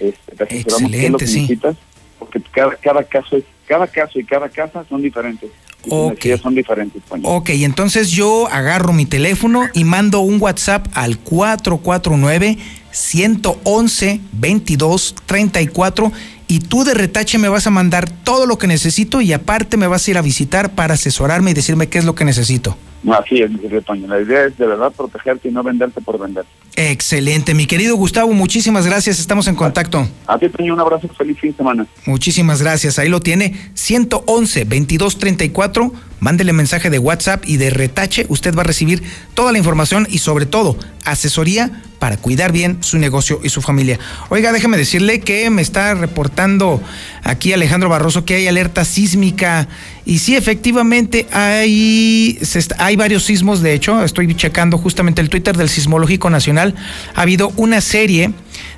Este, te asesoramos qué es lo que Excelente, sí. necesitas, porque cada, cada caso es, cada caso y cada casa son diferentes. Y tus Ok. necesidades son diferentes. Ok, entonces yo agarro mi teléfono y mando un WhatsApp al 449-111-2234 y tú de retache me vas a mandar todo lo que necesito y aparte me vas a ir a visitar para asesorarme y decirme qué es lo que necesito. No, así es, mi querido Toño. La idea es de verdad protegerte y no venderte por vender. Excelente, mi querido Gustavo, muchísimas gracias, estamos en contacto. A ti, Toño, un abrazo, feliz fin de semana. Muchísimas gracias, ahí lo tiene, 111-2234, mándele mensaje de WhatsApp y de retache. Usted va a recibir toda la información y sobre todo asesoría para cuidar bien su negocio y su familia. Oiga, déjeme decirle que me está reportando aquí Alejandro Barroso que hay alerta sísmica y sí, efectivamente hay, hay varios sismos, de hecho, estoy checando justamente el Twitter del Sismológico Nacional, ha habido una serie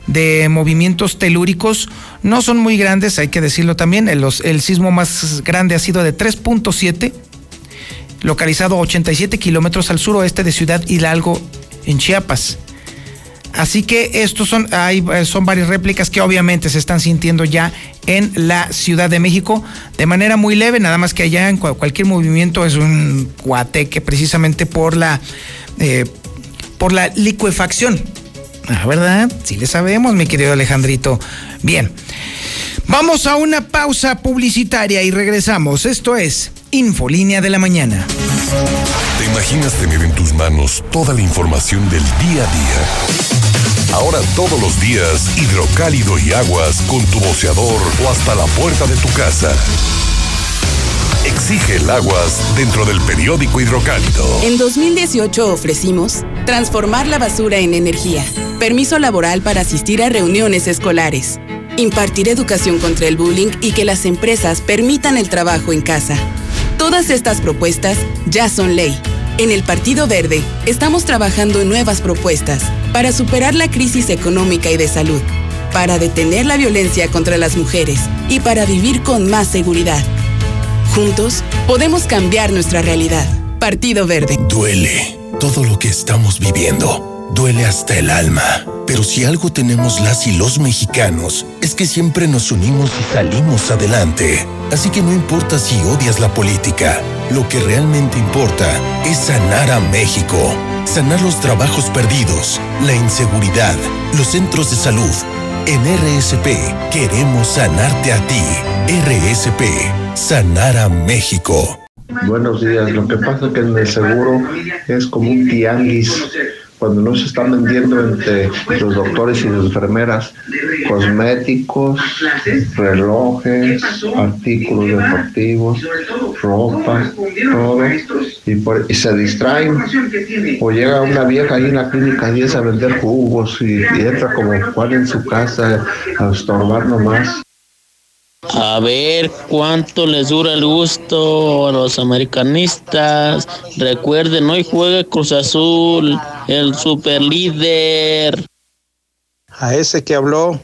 de movimientos telúricos, no son muy grandes, hay que decirlo también, el, el sismo más grande ha sido de 3.7, localizado a 87 kilómetros al suroeste de Ciudad Hidalgo, en Chiapas. Así que estos son, hay, son varias réplicas que obviamente se están sintiendo ya en la Ciudad de México de manera muy leve, nada más que allá en cualquier movimiento es un guateque precisamente por la, eh, por la licuefacción. Ah, ¿verdad? Sí le sabemos, mi querido Alejandrito. Bien, vamos a una pausa publicitaria y regresamos. Esto es Infolínea de la Mañana. ¿Te imaginas tener en tus manos toda la información del día a día? Ahora todos los días, hidrocálido y aguas con tu boceador o hasta la puerta de tu casa. Exige el aguas dentro del periódico hidrocálido. En 2018 ofrecimos transformar la basura en energía, permiso laboral para asistir a reuniones escolares, impartir educación contra el bullying y que las empresas permitan el trabajo en casa. Todas estas propuestas ya son ley. En el Partido Verde estamos trabajando en nuevas propuestas para superar la crisis económica y de salud, para detener la violencia contra las mujeres y para vivir con más seguridad. Juntos podemos cambiar nuestra realidad. Partido Verde. Duele todo lo que estamos viviendo duele hasta el alma. Pero si algo tenemos las y los mexicanos, es que siempre nos unimos y salimos adelante. Así que no importa si odias la política, lo que realmente importa es sanar a México. Sanar los trabajos perdidos, la inseguridad, los centros de salud. En RSP queremos sanarte a ti. RSP, sanar a México. Buenos días. Lo que pasa es que en el seguro es como un tianguis cuando no se están vendiendo entre los doctores y las enfermeras cosméticos, relojes, artículos deportivos, ropa, todo, y, se distraen. O llega una vieja ahí en la clínica y a vender jugos y, y entra como Juan en su casa a estorbar nomás. A ver cuánto les dura el gusto a los americanistas. Recuerden, hoy juega Cruz Azul, el super líder. A ese que habló,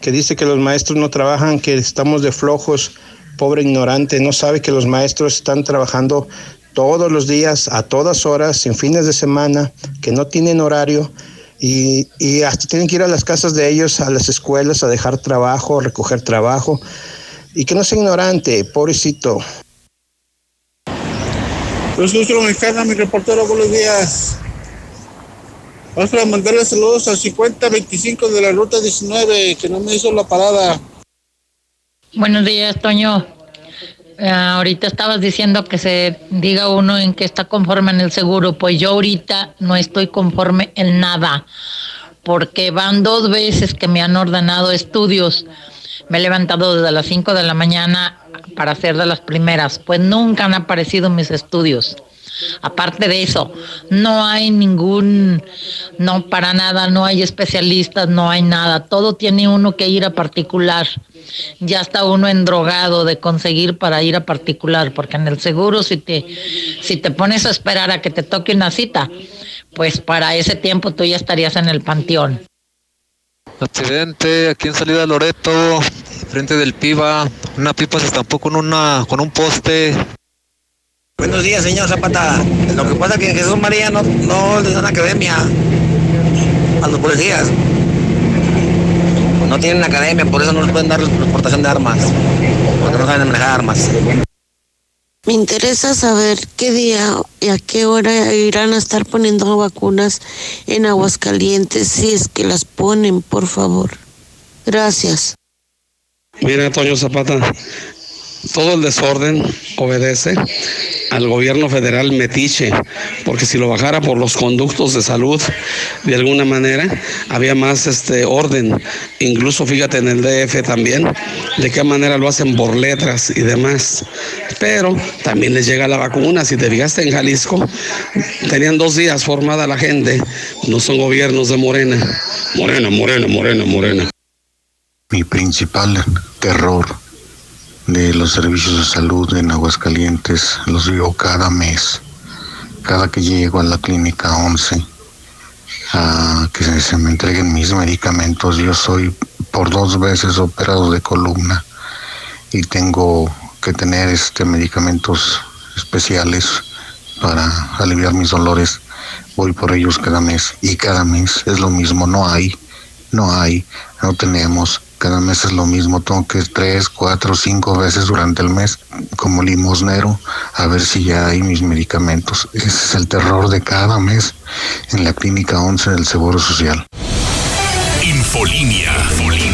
que dice que los maestros no trabajan, que estamos de flojos, pobre ignorante, no sabe que los maestros están trabajando todos los días, a todas horas, sin fines de semana, que no tienen horario. Y, y hasta tienen que ir a las casas de ellos, a las escuelas, a dejar trabajo, a recoger trabajo y que no sea ignorante, pobrecito. Los mexicana, mi reportero, buenos días. Vamos a mandarle saludos a 5025 de la ruta 19, que no me hizo la parada. Buenos días, Toño. Eh, ahorita estabas diciendo que se diga uno en que está conforme en el seguro. Pues yo ahorita no estoy conforme en nada, porque van dos veces que me han ordenado estudios me he levantado desde las 5 de la mañana para hacer de las primeras, pues nunca han aparecido mis estudios. Aparte de eso, no hay ningún, no para nada, no hay especialistas, no hay nada. Todo tiene uno que ir a particular. Ya está uno endrogado de conseguir para ir a particular, porque en el seguro si te, si te pones a esperar a que te toque una cita, pues para ese tiempo tú ya estarías en el panteón. Accidente aquí en salida Loreto, frente del Piba. Una pipa se estampó con, una, con un poste. Buenos días, señor Zapata. Lo que pasa es que en Jesús María no, no les dan academia a los policías. No tienen academia, por eso no les pueden dar transportación de armas. Porque no saben manejar armas. Me interesa saber qué día y a qué hora irán a estar poniendo vacunas en Aguascalientes, si es que las ponen, por favor. Gracias. Mira, Antonio Zapata, todo el desorden obedece al gobierno federal metiche, porque si lo bajara por los conductos de salud, de alguna manera, había más este orden. Incluso fíjate en el DF también, de qué manera lo hacen por letras y demás. Pero también les llega la vacuna. Si te fijaste en Jalisco, tenían dos días formada la gente. No son gobiernos de Morena. Morena, Morena, Morena, Morena. Mi principal terror de los servicios de salud en Aguascalientes los vivo cada mes. Cada que llego a la clínica 11 a que se, se me entreguen mis medicamentos, yo soy por dos veces operado de columna y tengo que tener este medicamentos especiales para aliviar mis dolores. Voy por ellos cada mes y cada mes es lo mismo, no hay, no hay, no tenemos. Cada mes es lo mismo, tengo tres, cuatro, cinco veces durante el mes como limosnero a ver si ya hay mis medicamentos. Ese es el terror de cada mes en la clínica 11 del Seguro Social. Infolinia. Infolinia.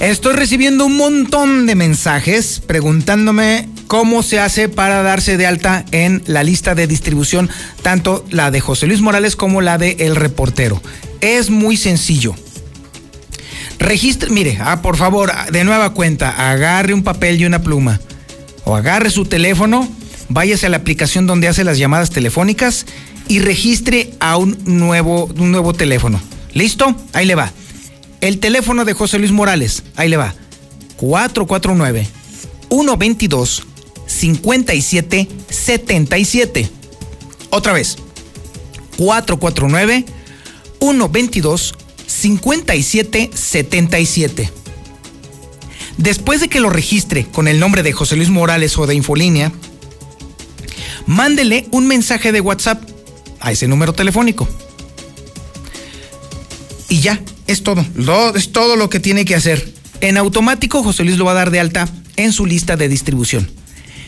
Estoy recibiendo un montón de mensajes preguntándome cómo se hace para darse de alta en la lista de distribución, tanto la de José Luis Morales como la de El Reportero. Es muy sencillo. Registre, mire, ah, por favor, de nueva cuenta, agarre un papel y una pluma. O agarre su teléfono, váyase a la aplicación donde hace las llamadas telefónicas y registre a un nuevo, un nuevo teléfono. ¿Listo? Ahí le va. El teléfono de José Luis Morales, ahí le va. 449 122 5777. Otra vez. 449 122 5777. Después de que lo registre con el nombre de José Luis Morales o de Infolínea, mándele un mensaje de WhatsApp a ese número telefónico. Y ya, es todo. Es todo lo que tiene que hacer. En automático, José Luis lo va a dar de alta en su lista de distribución.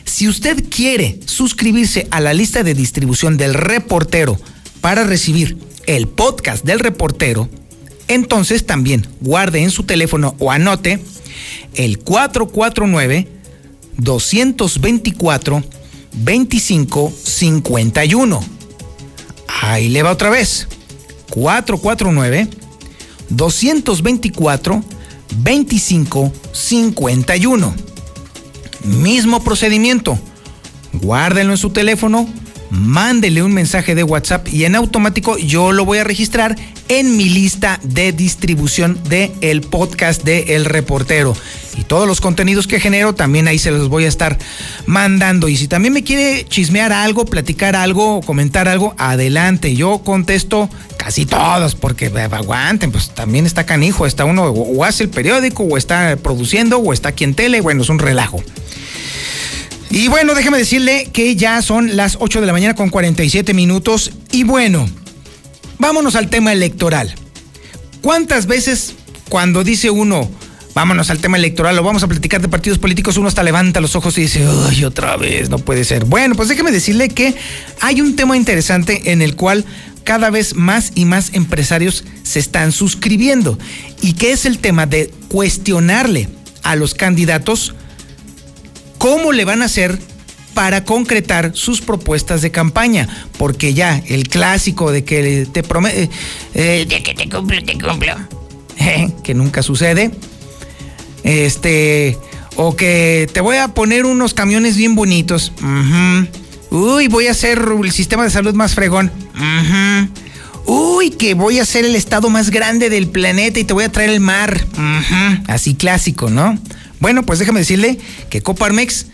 Si usted quiere suscribirse a la lista de distribución del reportero para recibir el podcast del reportero, entonces también guarde en su teléfono o anote el 449 224 2551. Ahí le va otra vez. 449 224 2551. Mismo procedimiento. Guárdenlo en su teléfono, mándele un mensaje de WhatsApp y en automático yo lo voy a registrar en mi lista de distribución de el podcast de El Reportero. Todos los contenidos que genero también ahí se los voy a estar mandando. Y si también me quiere chismear algo, platicar algo comentar algo, adelante. Yo contesto casi todos, porque eh, aguanten, pues también está canijo. Está uno o hace el periódico, o está produciendo, o está aquí en tele. Bueno, es un relajo. Y bueno, déjeme decirle que ya son las 8 de la mañana con 47 minutos. Y bueno, vámonos al tema electoral. ¿Cuántas veces cuando dice uno, vámonos al tema electoral o vamos a platicar de partidos políticos, uno hasta levanta los ojos y dice, ay, otra vez, no puede ser? Bueno, pues déjeme decirle que hay un tema interesante en el cual cada vez más y más empresarios se están suscribiendo y que es el tema de cuestionarle a los candidatos cómo le van a hacer para concretar sus propuestas de campaña, porque ya el clásico de que te promete, de que te cumplo, te cumplo, que nunca sucede, este, o que te voy a poner unos camiones bien bonitos, uy, voy a hacer el sistema de salud más fregón, uy, que voy a hacer el estado más grande del planeta y te voy a traer el mar, así clásico, ¿no? Bueno, pues déjame decirle que Coparmex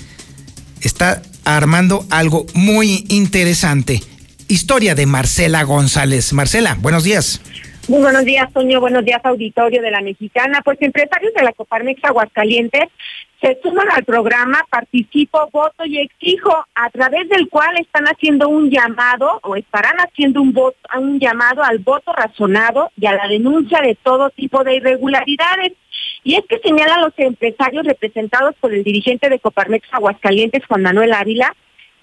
está armando algo muy interesante. Historia de Marcela González. Marcela, buenos días. Muy buenos días, Toño. Buenos días, auditorio de la Mexicana. Pues empresarios de la Coparmex Aguascalientes se suman al programa Participo, Voto y Exijo, a través del cual están haciendo un llamado o estarán haciendo un, voto, un llamado al voto razonado y a la denuncia de todo tipo de irregularidades. Y es que señalan los empresarios representados por el dirigente de Coparmex Aguascalientes, Juan Manuel Ávila,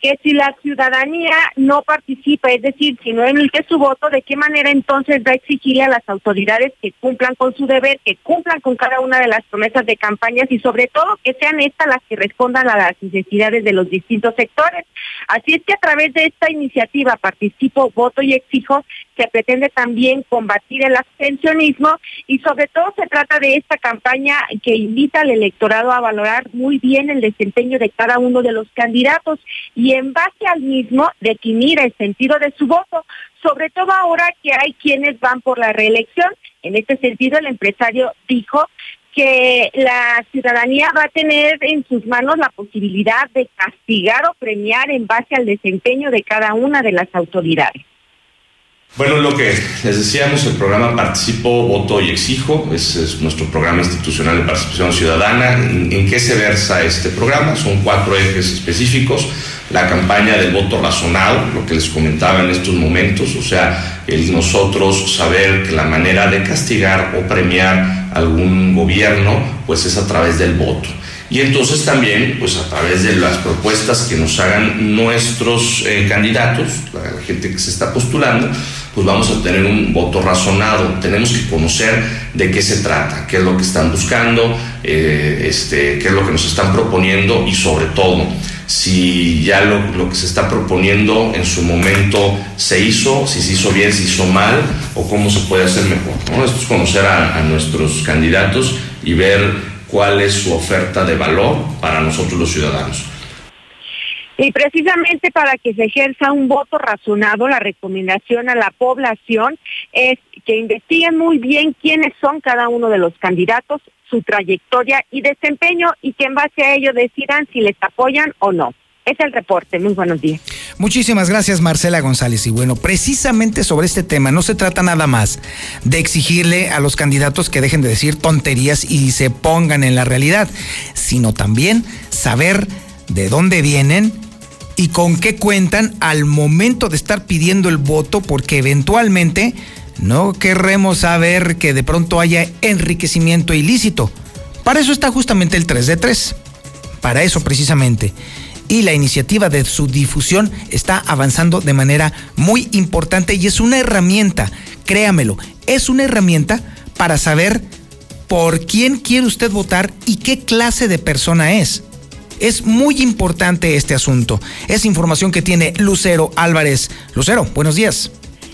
que si la ciudadanía no participa, es decir, si no emite su voto, ¿de qué manera entonces va a exigirle a las autoridades que cumplan con su deber, que cumplan con cada una de las promesas de campañas y sobre todo que sean estas las que respondan a las necesidades de los distintos sectores? Así es que a través de esta iniciativa Participo, Voto y Exijo, se pretende también combatir el abstencionismo y sobre todo se trata de esta campaña que invita al electorado a valorar muy bien el desempeño de cada uno de los candidatos y en base al mismo definir el sentido de su voto, sobre todo ahora que hay quienes van por la reelección. En este sentido, el empresario dijo que la ciudadanía va a tener en sus manos la posibilidad de castigar o premiar en base al desempeño de cada una de las autoridades. Bueno, lo que les decíamos, el programa Participo, Voto y Exijo, es, es nuestro programa institucional de participación ciudadana. ¿En, ¿En, qué se versa este programa? Son cuatro ejes específicos. La campaña del voto razonado, lo que les comentaba en estos momentos, o sea, el nosotros saber que la manera de castigar o premiar algún gobierno, pues es a través del voto. Y entonces también, pues a través de las propuestas que nos hagan nuestros eh, candidatos, la gente que se está postulando, pues vamos a tener un voto razonado. Tenemos que conocer de qué se trata, qué es lo que están buscando, eh, este, qué es lo que nos están proponiendo y sobre todo, si ya lo, lo, que se está proponiendo en su momento se hizo, si se hizo bien, si hizo mal o cómo se puede hacer mejor. Esto es conocer a nuestros candidatos y ver cuál es su oferta de valor para nosotros los ciudadanos. Y precisamente para que se ejerza un voto razonado, la recomendación a la población es que investiguen muy bien quiénes son cada uno de los candidatos, su trayectoria y desempeño y que en base a ello decidan si les apoyan o no. Es el reporte. Muy buenos días. Muchísimas gracias, Marcela González. Y bueno, precisamente sobre este tema, no se trata nada más de exigirle a los candidatos que dejen de decir tonterías y se pongan en la realidad, sino también saber de dónde vienen y con qué cuentan al momento de estar pidiendo el voto, porque eventualmente no querremos saber que de pronto haya enriquecimiento ilícito. Para eso está justamente el 3 de 3. Para eso precisamente y la iniciativa de su difusión está avanzando de manera muy importante y es una herramienta, créamelo, es una herramienta para saber por quién quiere usted votar y qué clase de persona es. Es muy importante este asunto. Es información que tiene Lucero Álvarez. Lucero, buenos días.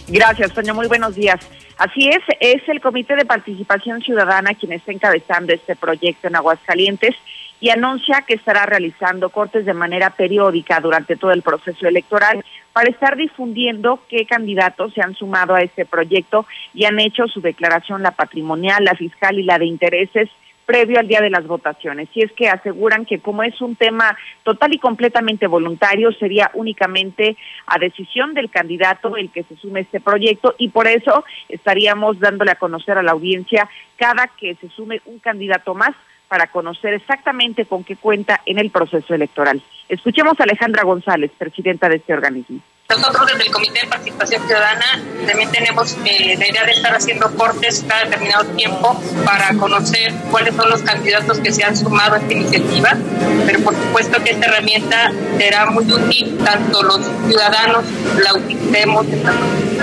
Gracias, Toño. Muy buenos días. Así es, es el Comité de Participación Ciudadana quien está encabezando este proyecto en Aguascalientes y anuncia que estará realizando cortes de manera periódica durante todo el proceso electoral para estar difundiendo qué candidatos se han sumado a este proyecto y han hecho su declaración, la patrimonial, la fiscal y la de intereses previo al día de las votaciones. Y es que aseguran que como es un tema total y completamente voluntario, sería únicamente a decisión del candidato el que se sume a este proyecto y por eso estaríamos dándole a conocer a la audiencia cada que se sume un candidato más para conocer exactamente con qué cuenta en el proceso electoral. Escuchemos a Alejandra González, presidenta de este organismo. Nosotros desde el Comité de Participación Ciudadana también tenemos eh, la idea de estar haciendo cortes cada determinado tiempo para conocer cuáles son los candidatos que se han sumado a esta iniciativa, pero por supuesto que esta herramienta será muy útil, tanto los ciudadanos la utilicemos,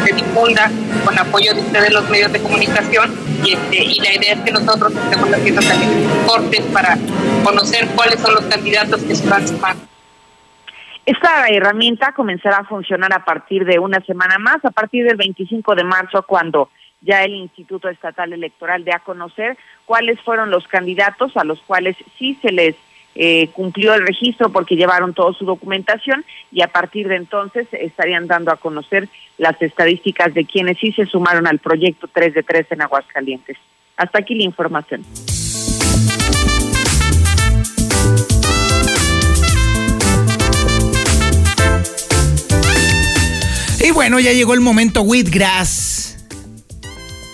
se difunda con apoyo de ustedes los medios de comunicación y, este, y la idea es que nosotros estemos haciendo también cortes para conocer cuáles son los candidatos que se van sumando. Esta herramienta comenzará a funcionar a partir de una semana más, a partir del 25 de marzo, cuando ya el Instituto Estatal Electoral dé a conocer cuáles fueron los candidatos a los cuales sí se les eh, cumplió el registro porque llevaron toda su documentación y a partir de entonces estarían dando a conocer las estadísticas de quienes sí se sumaron al proyecto 3 de 3 en Aguascalientes. Hasta aquí la información. Y bueno, ya llegó el momento Wheatgrass.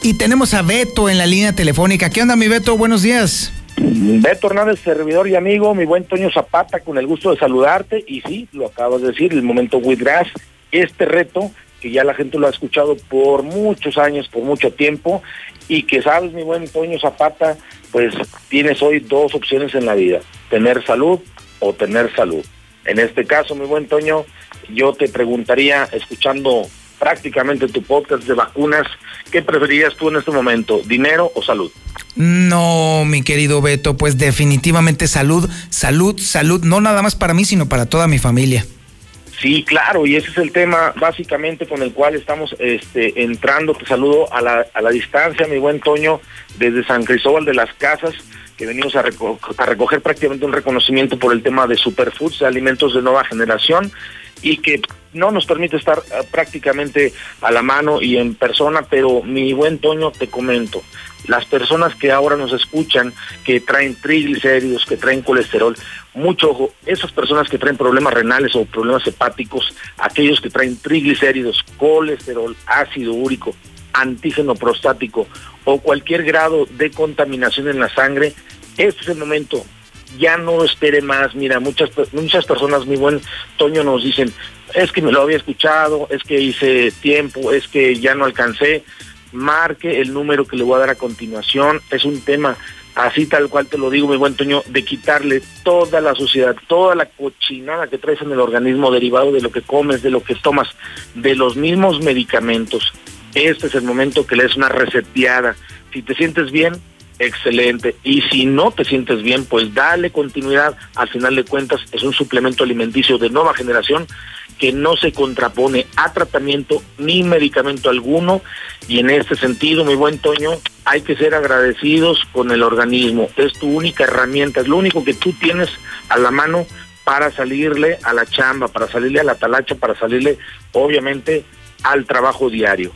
Y tenemos a Beto en la línea telefónica. ¿Qué onda, mi Beto? Buenos días. Beto Hernández, servidor y amigo, mi buen Toño Zapata, con el gusto de saludarte. Y sí, lo acabas de decir, el momento Wheatgrass, este reto que ya la gente lo ha escuchado por muchos años, por mucho tiempo, y que sabes, mi buen Toño Zapata, pues tienes hoy dos opciones en la vida, tener salud o tener salud. En este caso, mi buen Toño, yo te preguntaría, escuchando prácticamente tu podcast de vacunas, ¿qué preferirías tú en este momento, dinero o salud? No, mi querido Beto, pues definitivamente salud, salud, salud, no nada más para mí, sino para toda mi familia. Sí, claro, y ese es el tema básicamente con el cual estamos este, entrando. Te saludo a la, a la distancia, mi buen Toño, desde San Cristóbal de las Casas, que venimos a, recoger prácticamente un reconocimiento por el tema de superfoods, alimentos de nueva generación, y que no nos permite estar eh, prácticamente a la mano y en persona, pero mi buen Toño, te comento, las personas que ahora nos escuchan, que traen triglicéridos, que traen colesterol, mucho ojo, esas personas que traen problemas renales o problemas hepáticos, aquellos que traen triglicéridos, colesterol, ácido úrico, antígeno prostático o cualquier grado de contaminación en la sangre, este es el momento. Ya no espere más. Mira, muchas muchas personas, mi buen Toño, nos dicen, es que me lo había escuchado, es que hice tiempo, es que ya no alcancé. Marque el número que le voy a dar a continuación. Es un tema así tal cual te lo digo, mi buen Toño, de quitarle toda la suciedad, toda la cochinada que traes en el organismo derivado de lo que comes, de lo que tomas, de los mismos medicamentos. Este es el momento que le des una reseteada. Si te sientes bien, excelente. Y si no te sientes bien, pues dale continuidad. Al final de cuentas, es un suplemento alimenticio de nueva generación que no se contrapone a tratamiento ni medicamento alguno. Y en este sentido, mi buen Toño, hay que ser agradecidos con el organismo. Es tu única herramienta, es lo único que tú tienes a la mano para salirle a la chamba, para salirle a la talacha, para salirle, obviamente, al trabajo diario.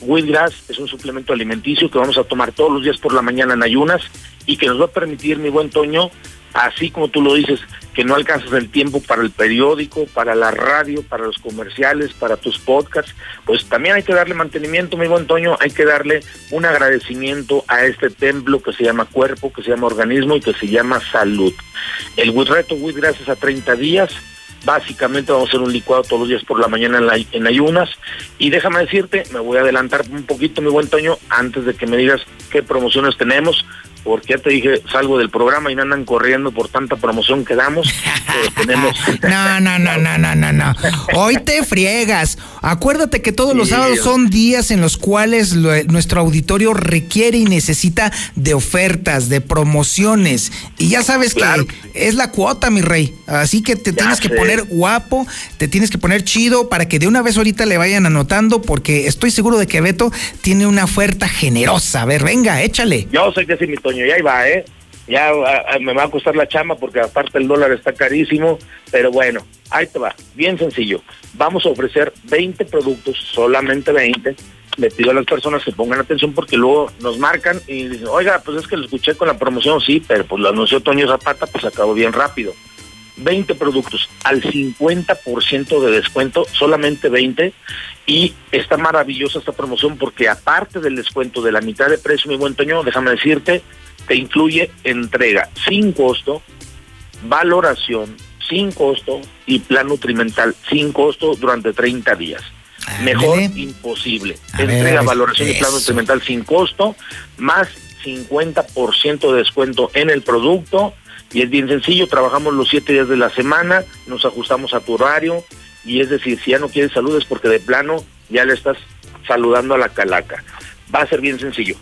Wheatgrass es un suplemento alimenticio que vamos a tomar todos los días por la mañana en ayunas y que nos va a permitir, mi buen Toño, así como tú lo dices, que no alcanzas el tiempo para el periódico, para la radio, para los comerciales, para tus podcasts, pues también hay que darle mantenimiento, mi buen Toño, hay que darle un agradecimiento a este templo que se llama cuerpo, que se llama organismo y que se llama salud. El reto Wheatgrass es a 30 días, Básicamente vamos a hacer un licuado todos los días por la mañana en, ayunas. Y déjame decirte, me voy a adelantar un poquito, mi buen Toño, antes de que me digas qué promociones tenemos porque ya te dije, salgo del programa y no andan corriendo por tanta promoción que damos. tenemos... no, no, no, no, no, no, no. Hoy te friegas. Acuérdate que todos los sábados son días en los cuales nuestro auditorio requiere y necesita de ofertas, de promociones. Y ya sabes que es la cuota, mi rey. Así que te tienes que poner guapo, te tienes que poner chido para que de una vez ahorita le vayan anotando, porque estoy seguro de que Beto tiene una oferta generosa. A ver, venga, échale. Yo sé que sí, mi y ahí va, ¿eh? Ya me va a costar la chamba porque aparte el dólar está carísimo, pero bueno, ahí te va, bien sencillo. Vamos a ofrecer 20 productos, solamente 20. Le pido a las personas que pongan atención porque luego nos marcan y dicen, oiga, pues es que lo escuché con la promoción, sí, pero pues lo anunció Toño Zapata, pues acabó bien rápido. 20 productos al 50% de descuento, solamente 20. Y está maravillosa esta promoción porque aparte del descuento de la mitad de precio, mi buen Toño, déjame decirte, te incluye entrega sin costo, valoración sin costo y plan nutrimental sin costo durante 30 días. Mejor imposible. entrega, valoración y plan nutrimental sin costo, más 50% de descuento en el producto y es bien sencillo, trabajamos los siete días de la semana, nos ajustamos a tu horario y es decir, si ya no quieres salud es porque de plano ya le estás saludando a la calaca. Va a ser bien sencillo.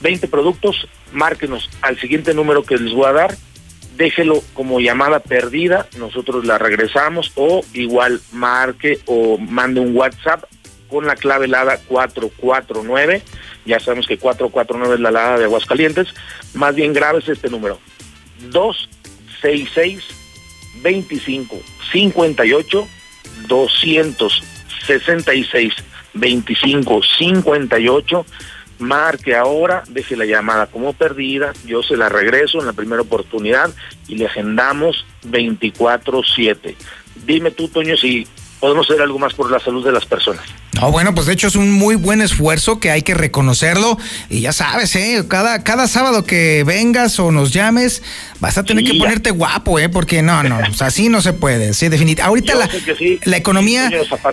20 productos, márquenos al siguiente número que les voy a dar, déjelo como llamada perdida, nosotros la regresamos o igual marque o mande un WhatsApp con la clave LADA 449, ya sabemos que 449 es la LADA de Aguascalientes, más bien grave es este número, 266 25 58 266 25 58 marque ahora, deje la llamada como perdida, yo se la regreso en la primera oportunidad y le agendamos 24-7. Dime tú, Toño, si podemos hacer algo más por la salud de las personas. No, bueno, pues de hecho es un muy buen esfuerzo que hay que reconocerlo. Y ya sabes, ¿eh? Cada, cada sábado que vengas o nos llames, vas a tener que ponerte guapo, ¿eh? Porque no, no, o sea, así no se puede. Sí, definitivamente. Ahorita la, la economía.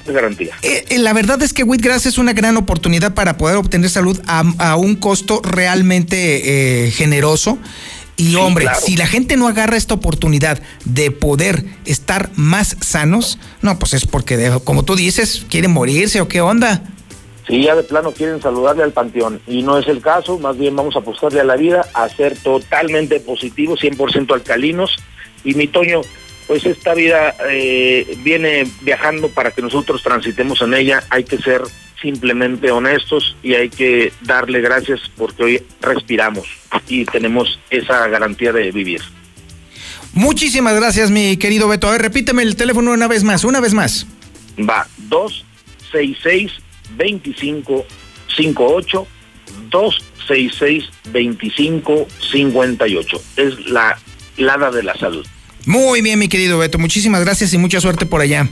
garantía. Eh, eh, la verdad es que Whitgrass es una gran oportunidad para poder obtener salud a, a un costo realmente eh, generoso. Y hombre, si la gente no agarra esta oportunidad de poder estar más sanos, no, pues es porque, como tú dices, quieren morirse o qué onda. Sí, ya de plano quieren saludarle al panteón y no es el caso, más bien vamos a apostarle a la vida, a ser totalmente positivos, 100% alcalinos. Y mi Toño, pues esta vida eh, viene viajando para que nosotros transitemos en ella, hay que ser simplemente honestos y hay que darle gracias porque hoy respiramos y tenemos esa garantía de vivir. Muchísimas gracias, mi querido Beto. A ver, repíteme el teléfono una vez más, una vez más. Va, 266 2558 266 2558. Es la lada de la salud. Muy bien, mi querido Beto. Muchísimas gracias y mucha suerte por allá.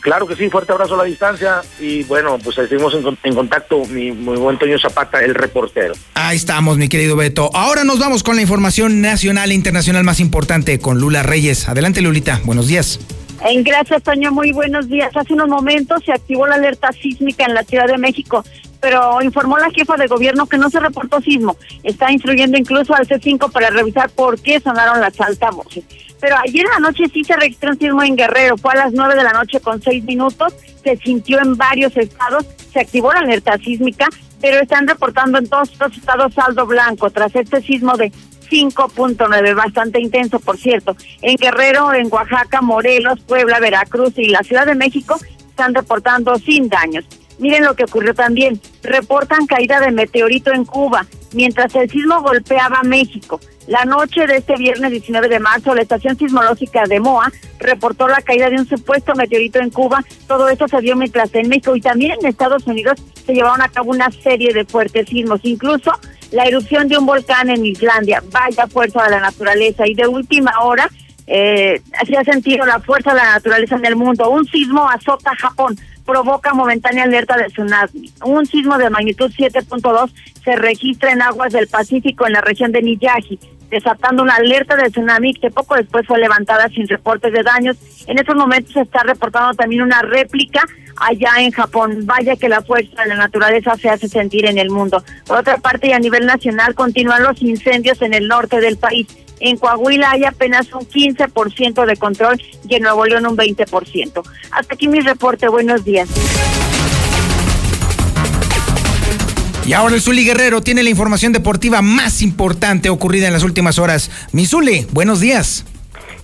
Claro que sí, fuerte abrazo a la distancia y bueno, pues seguimos en, contacto, mi muy buen Toño Zapata, el reportero. Ahí estamos, mi querido Beto. Ahora nos vamos con la información nacional e internacional más importante con Lula Reyes. Adelante, Lulita, buenos días. En gracias, Toño, muy buenos días. Hace unos momentos se activó la alerta sísmica en la Ciudad de México, pero informó la jefa de gobierno que no se reportó sismo. Está instruyendo incluso al C5 para revisar por qué sonaron las altavoces. Pero ayer en la noche sí se registró un sismo en Guerrero, fue a las 9 de la noche con 6 minutos, se sintió en varios estados, se activó la alerta sísmica, pero están reportando en todos los estados saldo blanco tras este sismo de 5.9, bastante intenso, por cierto. En Guerrero, en Oaxaca, Morelos, Puebla, Veracruz y la Ciudad de México están reportando sin daños. Miren lo que ocurrió también. Reportan caída de meteorito en Cuba, mientras el sismo golpeaba México. La noche de este viernes 19 de marzo, la estación sismológica de MOA reportó la caída de un supuesto meteorito en Cuba. Todo esto se dio mientras en México y también en Estados Unidos se llevaron a cabo una serie de fuertes sismos. Incluso la erupción de un volcán en Islandia. Vaya fuerza de la naturaleza. Y de última hora, eh, se ha sentido la fuerza de la naturaleza en el mundo. Un sismo azota Japón provoca momentánea alerta de tsunami. Un sismo de magnitud 7.2 se registra en aguas del Pacífico en la región de Miyagi, desatando una alerta de tsunami que poco después fue levantada sin reportes de daños. En estos momentos se está reportando también una réplica allá en Japón. Vaya que la fuerza de la naturaleza se hace sentir en el mundo. Por otra parte, y a nivel nacional, continúan los incendios en el norte del país. En Coahuila hay apenas un 15% de control y en Nuevo León un 20%. Hasta aquí mi reporte. Buenos días. Y ahora el Zuli Guerrero tiene la información deportiva más importante ocurrida en las últimas horas. Mi Zuli, buenos días.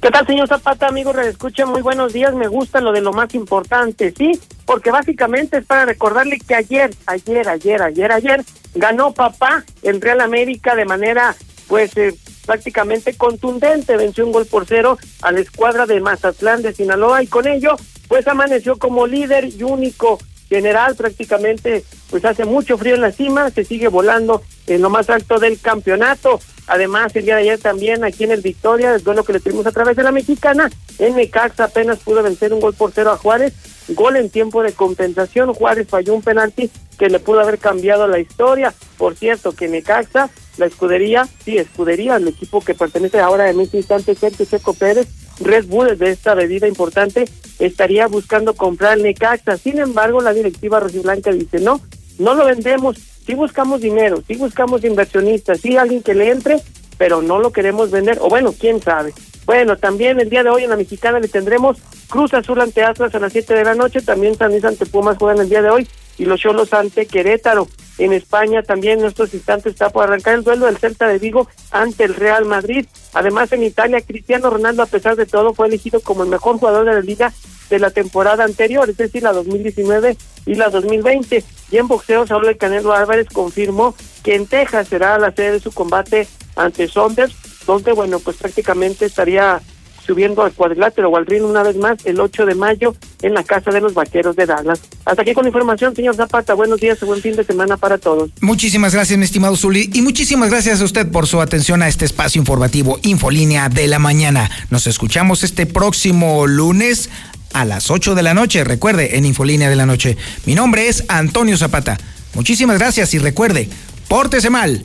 ¿Qué tal, señor Zapata, amigo? Escucha, muy buenos días. Me gusta lo de lo más importante, ¿sí? Porque básicamente es para recordarle que ayer, ayer, ayer, ayer, ayer, ganó papá el Real América de manera, pues, eh, prácticamente contundente, venció un gol por cero a la escuadra de Mazatlán de Sinaloa y con ello pues amaneció como líder y único general prácticamente pues hace mucho frío en la cima, se sigue volando en lo más alto del campeonato. Además, el día de ayer también aquí en el Victoria, el duelo que le tuvimos a través de la mexicana, en Necaxa apenas pudo vencer un gol por cero a Juárez, gol en tiempo de compensación, Juárez falló un penalti que le pudo haber cambiado la historia. Por cierto, que Necaxa la escudería, sí, escudería, el equipo que pertenece ahora en este instante, Sergio Checo Pérez, Red Bull de esta bebida importante, estaría buscando comprar Necaxa. Sin embargo, la directiva rojiblanca dice, no, no lo vendemos, sí buscamos dinero, sí buscamos inversionistas, sí alguien que le entre, pero no lo queremos vender, o bueno, quién sabe. Bueno, también el día de hoy en la mexicana le tendremos Cruz Azul ante Atlas a las 7 de la noche, también San Luis ante Pumas juegan el día de hoy y los Cholos ante Querétaro. En España también en estos instantes está por arrancar el duelo del Celta de Vigo ante el Real Madrid. Además en Italia, Cristiano Ronaldo a pesar de todo fue elegido como el mejor jugador de la liga de la temporada anterior, es decir, la 2019 y la 2020. Y en boxeo, Saúl El Canelo Álvarez confirmó que en Texas será la sede de su combate ante Saunders, donde, bueno, pues prácticamente estaría subiendo al cuadrilátero o al ring una vez más el 8 de mayo en la Casa de los Vaqueros de Dallas. Hasta aquí con la información, señor Zapata. Buenos días buen fin de semana para todos. Muchísimas gracias, mi estimado Zuli, y muchísimas gracias a usted por su atención a este espacio informativo Infolínea de la mañana. Nos escuchamos este próximo lunes a las 8 de la noche. Recuerde, en Infolínea de la Noche. Mi nombre es Antonio Zapata. Muchísimas gracias y recuerde, pórtese mal,